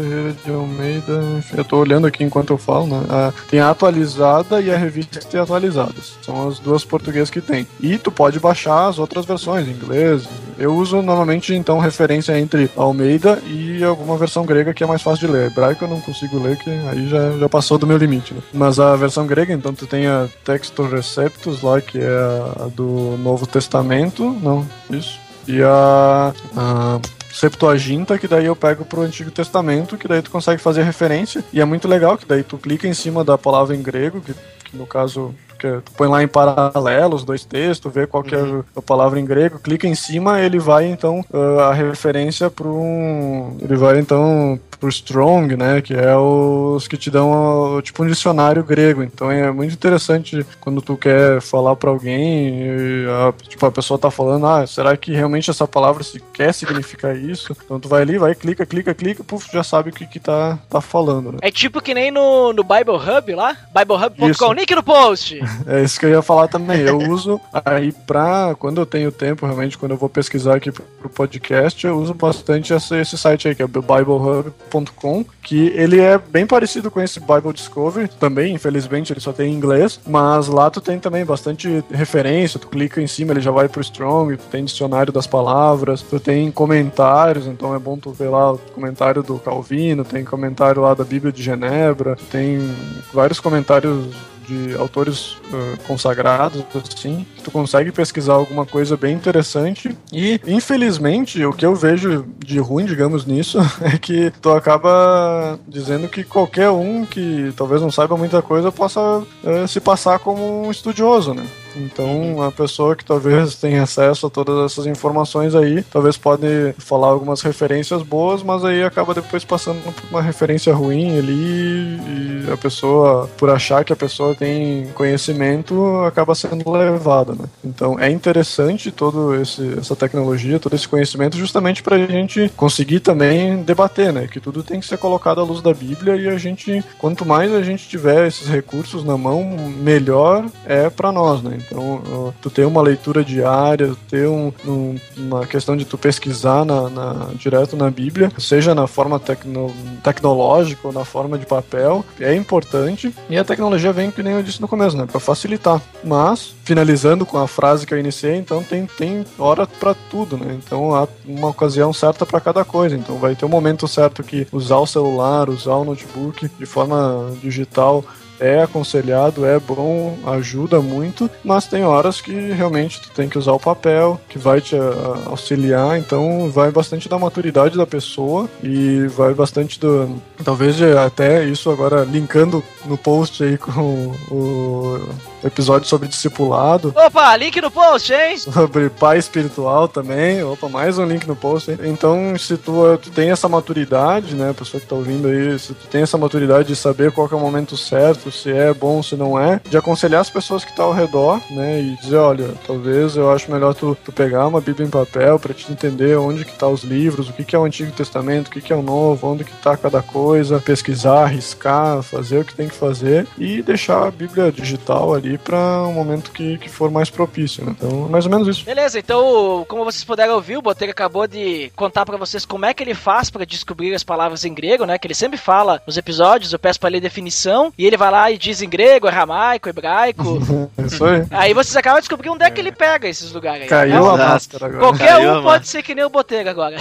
Ferreira de Almeida. Eu tô olhando aqui enquanto eu falo, né? A- tem a atualizada e a revista e atualizadas. São as duas portuguesas que tem. E tu pode baixar as outras versões, em inglês. Eu uso normalmente então referência entre Almeida e alguma versão grega que é mais fácil de ler. Hebraico eu não consigo ler, que aí já, já passou do meu limite. Né? Mas a versão grega, então tu tem a Textus Receptus lá, que é a do Novo Testamento. Não, isso. E a. a Septuaginta, que daí eu pego pro Antigo Testamento, que daí tu consegue fazer referência. E é muito legal, que daí tu clica em cima da palavra em grego, que, que no caso que tu põe lá em paralelo os dois textos, vê qual que Uhum. é a palavra em grego, clica em cima, ele vai então ah, a referência para um, ele vai então pro Strong, né, que é os que te dão tipo um dicionário grego. Então é muito interessante quando tu quer falar para alguém, e a, tipo a pessoa tá falando, ah, será que realmente essa palavra se quer significar isso? Então tu vai ali, vai clica, clica, clica, puf, já sabe o que que tá tá falando, né? É tipo que nem no, no Bible Hub lá, biblehub.com, link no post. É isso que eu ia falar também. Eu uso aí pra. Quando eu tenho tempo, realmente, quando eu vou pesquisar aqui pro, podcast, eu uso bastante esse, esse site aí, que é BibleHub.com, que ele é bem parecido com esse Bible Discovery. Também, infelizmente, ele só tem em inglês. Mas lá tu tem também bastante referência. Tu clica em cima, ele já vai pro Strong, tu tem dicionário das palavras, tu tem comentários, então é bom tu ver lá o comentário do Calvino, tem comentário lá da Bíblia de Genebra, tem vários comentários de autores uh, consagrados, assim, tu consegue pesquisar alguma coisa bem interessante. E, infelizmente, o que eu vejo de ruim, digamos, nisso, é que tu acaba dizendo que qualquer um que talvez não saiba muita coisa possa uh, se passar como um estudioso, né? Então, a pessoa que talvez tenha acesso a todas essas informações aí, talvez pode falar algumas referências boas, mas aí acaba depois passando por uma referência ruim ali e a pessoa, por achar que a pessoa tem conhecimento, acaba sendo levada, né? Então, é interessante toda essa tecnologia, todo esse conhecimento, justamente para a gente conseguir também debater, né? Que tudo tem que ser colocado à luz da Bíblia e a gente, quanto mais a gente tiver esses recursos na mão, melhor é para nós, né? Então, tu ter uma leitura diária, ter um, um, uma questão de tu pesquisar na, na- direto na Bíblia, seja na forma tecno, tecnológica ou na forma de papel, é importante. E a tecnologia vem, que nem eu disse no começo, né, para facilitar. Mas, finalizando com a frase que eu iniciei, então tem, tem hora para tudo, né? Então há uma ocasião certa para cada coisa. Então vai ter um momento certo que usar o celular, usar o notebook de forma digital é aconselhado, é bom, ajuda muito, mas tem horas que realmente tu tem que usar o papel, que vai te ah, auxiliar, então vai bastante da maturidade da pessoa e vai bastante do. Talvez até isso agora linkando no post aí com o episódio sobre discipulado, Opa, link no post, hein? sobre pai espiritual também. Opa, mais um link no post. hein? Então, se tu, tu tem essa maturidade, né, a pessoa que tá ouvindo aí, se tu tem essa maturidade de saber qual é o momento certo, se é bom, se não é, de aconselhar as pessoas que estão ao redor, né, e dizer, olha, talvez eu acho melhor tu, tu pegar uma Bíblia em papel para te entender onde que tá os livros, o que que é o Antigo Testamento, o que que é o Novo, onde que tá cada coisa, pesquisar, arriscar, fazer o que tem que fazer e deixar a Bíblia digital ali para um momento que, que for mais propício, né? Então, mais ou menos isso. Beleza, então, como vocês puderam ouvir, o Boteiro acabou de contar pra vocês como é que ele faz pra descobrir as palavras em grego, né? Que ele sempre fala nos episódios, eu peço pra ler definição, e ele vai lá e diz em grego, aramaico, hebraico. É isso aí. aí vocês acabam de descobrir onde é que ele pega esses lugares aí. Caiu a Exato. máscara agora. Qualquer Caiu a um pode ser que nem o Boteiro agora.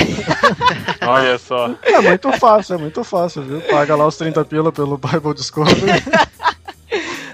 Olha só. É muito fácil, é muito fácil, viu? Paga lá os 30 pila pelo Bible Discovery.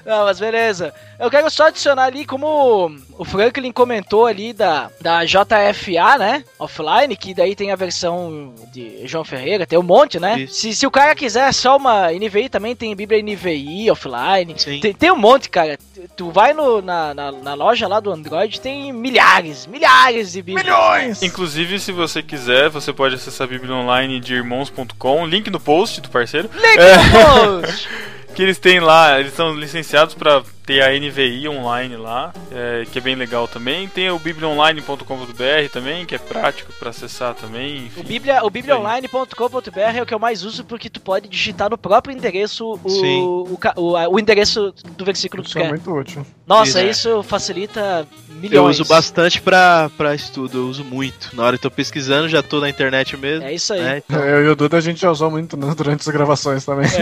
Não, mas beleza. Eu quero só adicionar ali, como o Franklin comentou ali da, da JFA, né? Offline, que daí tem a versão de João Ferreira, tem um monte, né? Isso. Se, se o cara quiser só uma NVI, também tem Bíblia NVI offline. Tem, tem um monte, cara. Tu vai no, na, na, na loja lá do Android, tem milhares, milhares de Bíblias. Milhões! Inclusive, se você quiser, você pode acessar a Bíblia Online de irmãos.com, link no post do parceiro. Link É. no post! Que eles têm lá, eles são licenciados para ter a NVI online lá, é, que é bem legal também. Tem o bibliaonline.com.br também, que é prático para acessar também. Enfim. O, Bíblia, o bibliaonline.com.br é o que eu mais uso porque tu pode digitar no próprio endereço Sim. o, o, o, o endereço do versículo que tu Isso é quer. muito útil. Nossa, Isso, isso, é. facilita milhões. Eu uso bastante pra, pra estudo, eu uso muito. Na hora que eu tô pesquisando, já tô na internet mesmo. É isso aí. né? Então, Eu e o Duda a gente já usou muito né, durante as gravações também.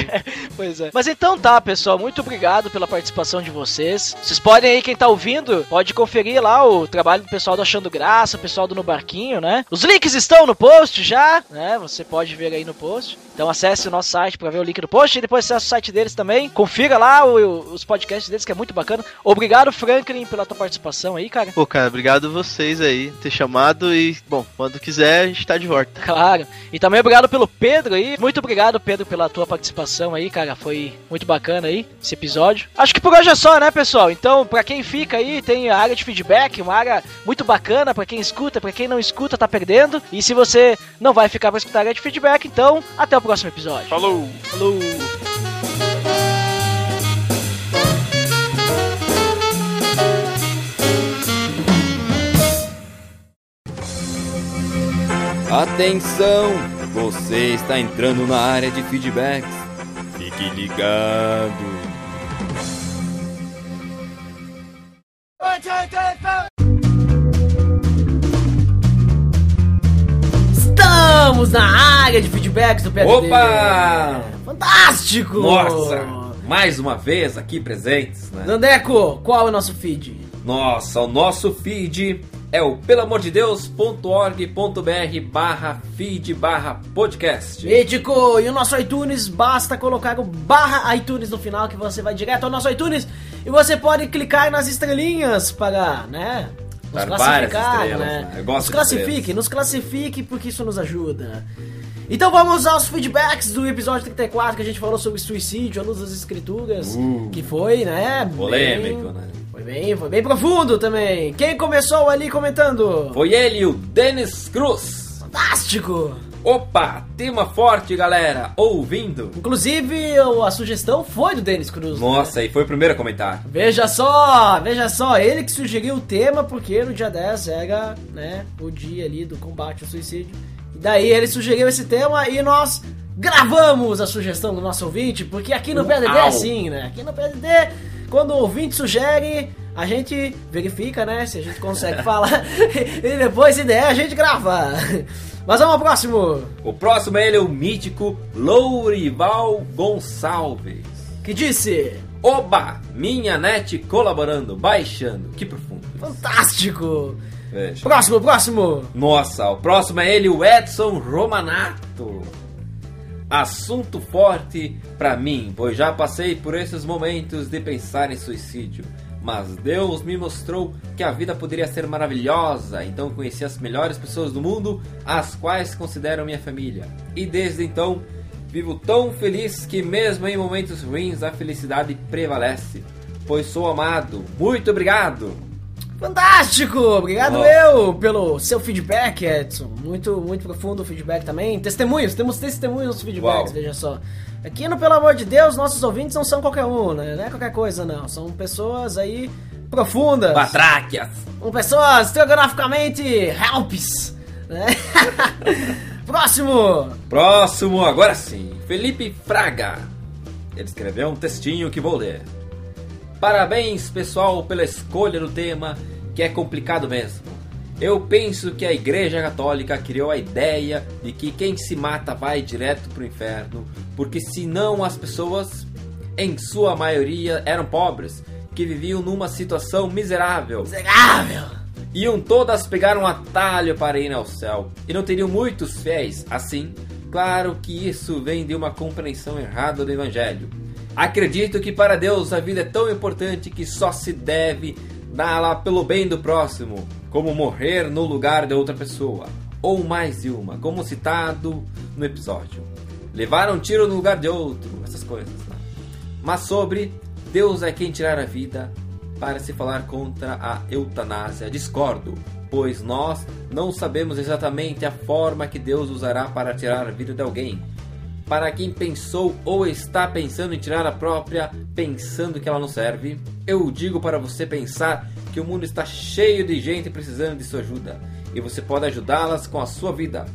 Pois é. Mas então tá, pessoal. Muito obrigado pela participação de vocês. Vocês podem aí, quem tá ouvindo, pode conferir lá o trabalho do pessoal do Achando Graça, o pessoal do No Barquinho, né? Os links estão no post já, né? Você pode ver aí no post. Então acesse o nosso site pra ver o link do post e depois acesse o site deles também. Confira lá o- os podcasts deles, que é muito bacana. Obrigado, Franklin, pela tua participação aí, cara. Pô, cara, obrigado vocês aí ter chamado e, bom, quando quiser a gente tá de volta. Claro. E também obrigado pelo Pedro aí. Muito obrigado, Pedro, pela tua participação aí, cara. Foi muito bacana aí esse episódio. Acho que por hoje é só, né, pessoal? Então, pra quem fica aí, tem a área de feedback, uma área muito bacana pra quem escuta, pra quem não escuta, tá perdendo. E se você não vai ficar pra escutar a área de feedback, então, até o próximo episódio. Falou! Falou! Atenção! Você está entrando na área de feedbacks. Fique ligado. Estamos na área de feedbacks do PFD. Opa! Fantástico! Nossa! Mais uma vez aqui presentes, né? Dandeco, qual é o nosso feed? Nossa, o nosso feed é o pelamordedeus.org.br barra feed barra podcast. Mítico! E o nosso iTunes, basta colocar o barra iTunes no final que você vai direto ao nosso iTunes e você pode clicar nas estrelinhas para, né? Nos várias classificar, né? né? Gosto nos classifique, nos classifique porque isso nos ajuda. Então vamos aos feedbacks do episódio 34 que a gente falou sobre suicídio à luz das escrituras, que foi, né? Uh. Polêmico, bem- né? Foi bem, foi bem profundo também. Quem começou ali comentando? Foi ele, o Denis Cruz. Fantástico! Opa, tema forte, galera, ouvindo. Inclusive, a sugestão foi do Denis Cruz. né? Nossa, e foi o primeiro a comentar. Veja só, veja só, ele que sugeriu o tema, porque no dia 10 era, né, o dia ali do combate ao suicídio. E daí ele sugeriu esse tema e nós gravamos a sugestão do nosso ouvinte, porque aqui no PDD é Uau. assim, né? Aqui no PDD, quando o ouvinte sugere, a gente verifica, né, se a gente consegue falar, e depois, se der, a gente grava. Mas vamos ao próximo, O próximo é ele, o mítico Lourival Gonçalves. que disse... Oba, minha net colaborando, baixando. Que profundo. Fantástico! Veja. Próximo, próximo! Nossa, o próximo é ele, o Edson Romanato. Assunto forte pra mim, pois já passei por esses momentos de pensar em suicídio. Mas Deus me mostrou que a vida poderia ser maravilhosa, então conheci as melhores pessoas do mundo, as quais considero minha família. E desde então, vivo tão feliz que, mesmo em momentos ruins, a felicidade prevalece. Pois sou amado. Muito obrigado! Fantástico! Obrigado Ó. eu pelo seu feedback, Edson. Muito, muito profundo o feedback também. Testemunhos, temos testemunhos nos feedbacks, Uau. veja só. Aqui no Pelo Amor de Deus, nossos ouvintes não são qualquer um, né? Não é qualquer coisa, não. São pessoas aí profundas. Batráquias! São pessoas estrogonoficamente helps, né? Próximo! Próximo, agora sim, Felipe Fraga. Ele escreveu um textinho que vou ler. Parabéns, pessoal, pela escolha do tema, que é complicado mesmo. Eu penso que a Igreja Católica criou a ideia de que quem se mata vai direto pro inferno, porque senão as pessoas, em sua maioria, eram pobres, que viviam numa situação miserável. Miserável! Iam todas pegar um atalho para ir ao céu e não teriam muitos fiéis assim. Claro que isso vem de uma compreensão errada do Evangelho. Acredito que para Deus a vida é tão importante que só se deve dá-la pelo bem do próximo, como morrer no lugar de outra pessoa, ou mais de uma, como citado no episódio. Levar um tiro no lugar de outro, essas coisas. Né? Mas sobre Deus é quem tirar a vida, para se falar contra a eutanásia, discordo, pois nós não sabemos exatamente a forma que Deus usará para tirar a vida de alguém. Para quem pensou ou está pensando em tirar a própria, pensando que ela não serve, eu digo para você pensar que o mundo está cheio de gente precisando de sua ajuda e você pode ajudá-las com a sua vida.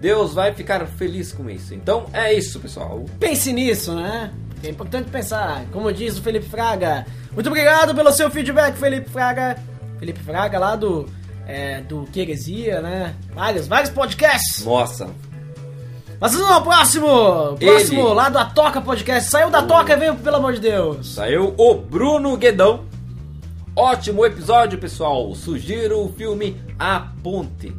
Deus vai ficar feliz com isso. Então é isso, pessoal. Pense nisso, né? É importante pensar. Como diz o Felipe Fraga. Muito obrigado pelo seu feedback, Felipe Fraga. Felipe Fraga lá do. É, do Queresia, né? Vários, vários podcasts. Nossa, Mas vamos ao próximo! Próximo, Ele. lá do Atoca Podcast. Saiu da Toca e veio, pelo amor de Deus. Saiu o Bruno Guedão. Ótimo episódio, pessoal. Sugiro o filme A Ponte.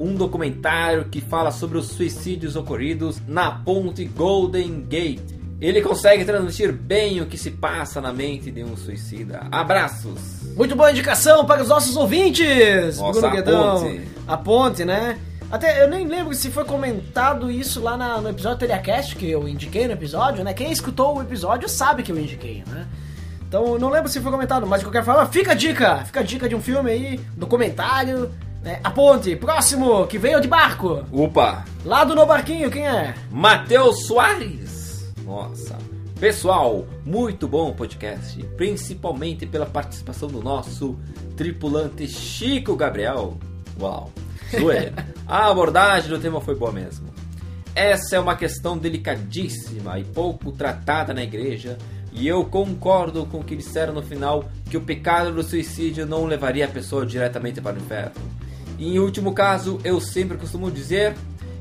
Um documentário que fala sobre os suicídios ocorridos na ponte Golden Gate, Ele consegue transmitir bem o que se passa na mente de um suicida. Abraços! Muito boa indicação para os nossos ouvintes! Nossa, Bruno a Guedão. ponte. A ponte, né? Até eu nem lembro se foi comentado isso lá na- no episódio Telecast que eu indiquei no episódio, né? Quem escutou o episódio sabe que eu indiquei, né? Então não lembro se foi comentado, mas de qualquer forma, fica a dica! Fica a dica de um filme aí, documentário, né? A ponte, próximo, que veio de barco! Opa! Lá do No Barquinho, quem é? Matheus Soares! Nossa! Pessoal, muito bom o podcast, principalmente pela participação do nosso tripulante Chico Gabriel. Uau! Zoeira. A abordagem do tema foi boa mesmo. Essa é uma questão delicadíssima e pouco tratada na igreja, e eu concordo com o que disseram no final que o pecado do suicídio não levaria a pessoa diretamente para o inferno. E em último caso, eu sempre costumo dizer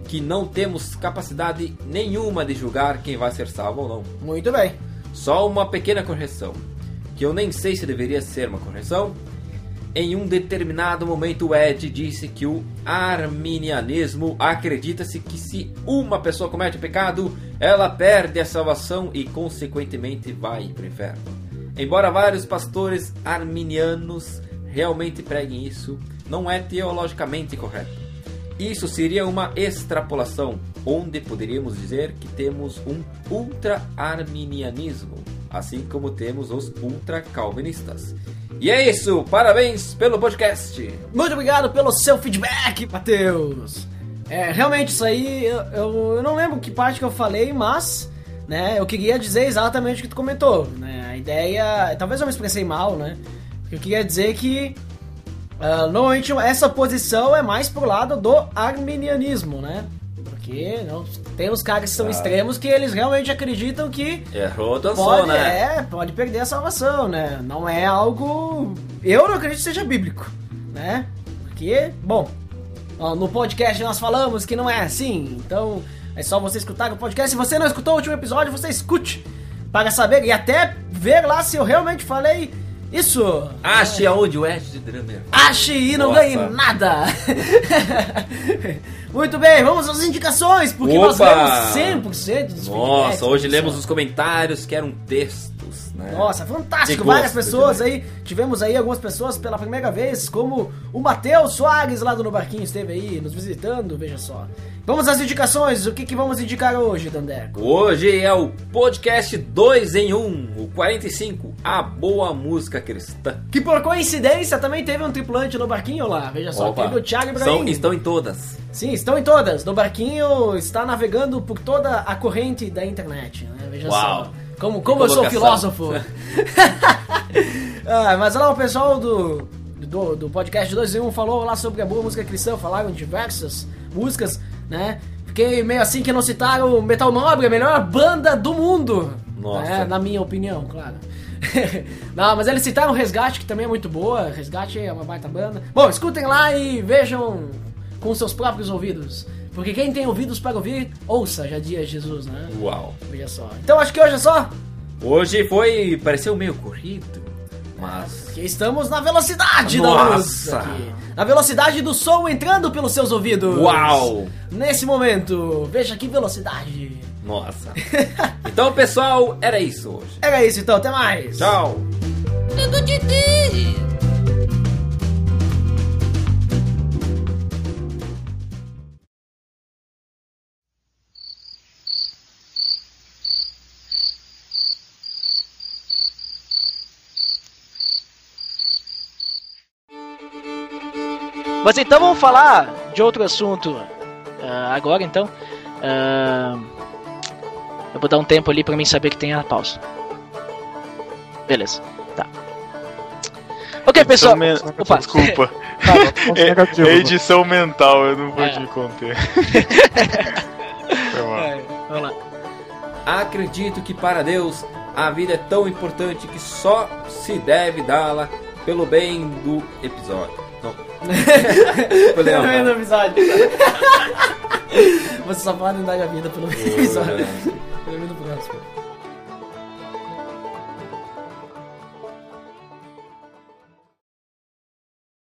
que não temos capacidade nenhuma de julgar quem vai ser salvo ou não. Muito bem. Só uma pequena correção, que eu nem sei se deveria ser uma correção. Em um determinado momento, o Ed disse que o arminianismo acredita-se que se uma pessoa comete pecado, ela perde a salvação e, consequentemente, vai para o inferno. Embora vários pastores arminianos realmente preguem isso, não é teologicamente correto. Isso seria uma extrapolação, onde poderíamos dizer que temos um ultra-arminianismo, assim como temos os ultra-calvinistas. E é isso, parabéns pelo podcast! Muito obrigado pelo seu feedback, Matheus. É, realmente, isso aí, eu, eu, eu não lembro que parte que eu falei, mas, né, eu queria dizer exatamente o que tu comentou, né, a ideia, talvez eu me expressei mal, né, eu queria dizer que, ah, normalmente essa posição é mais pro lado do arminianismo, né, porque não, tem os caras que são extremos que eles realmente acreditam que Errou tua pode, né? é, pode perder a salvação, né? Não é algo. Eu não acredito que seja bíblico, né? Porque, bom, no podcast nós falamos que não é assim, então é só você escutar o podcast. Se você não escutou o último episódio, você escute para saber e até ver lá se eu realmente falei isso. Ache aonde o Ed de Drummer. Ache e não Nossa. ganhe nada. Muito bem, vamos às indicações, porque nós Opa! lemos 100% dos feedbacks, Nossa, hoje lemos os comentários que eram né? Nossa, fantástico! Várias pessoas também. aí. Tivemos aí algumas pessoas pela primeira vez, como o Matheus Soares lá do No Barquinho esteve aí nos visitando, veja só. Vamos às indicações. O que, que vamos indicar hoje, Dandeco? Hoje é o podcast 2 em 1, o 45, a boa música cristã. Que por coincidência também teve um tripulante no barquinho lá, veja só. Opa, Teve o Thiago Ibrahim. são, estão em todas. Sim, estão em todas. No barquinho está navegando por toda a corrente da internet, né? Veja Uau. só. Como, como eu sou filósofo. ah, mas lá o pessoal do, do, do podcast 2 em 1 falou lá sobre a boa música cristã, falaram diversas músicas, né? Fiquei meio assim que não citaram Metal Nobre, a melhor banda do mundo. Nossa. né? Na minha opinião, claro. não, mas eles citaram Resgate, que também é muito boa. Resgate é uma baita banda. Bom, escutem lá e vejam com seus próprios ouvidos. Porque quem tem ouvidos para ouvir, ouça, já dizia Jesus, né? Uau. Veja só. Então acho que hoje é só. Hoje foi. pareceu meio corrido, mas. Que estamos na velocidade da luz Nossa. aqui. Na velocidade do som entrando pelos seus ouvidos. Uau! Nesse momento, veja que velocidade. Nossa. Então, pessoal, era isso hoje. Era isso então, até mais. Tchau! Lindo de Mas então vamos falar de outro assunto ah, agora então. Ah, eu vou dar um tempo ali pra mim saber que tem a pausa. Beleza, tá. Ok, pessoal. Men- Opa. Desculpa. Negativo. É, é edição mental, eu não vou É. te conter. Foi mal. É, vamos lá. Acredito que para Deus a vida é tão importante que só se deve dá-la pelo bem do episódio. Não. Pelo cara. episódio. Vocês só podem dar a vida pelo episódio. né? Pelo menos do próximo.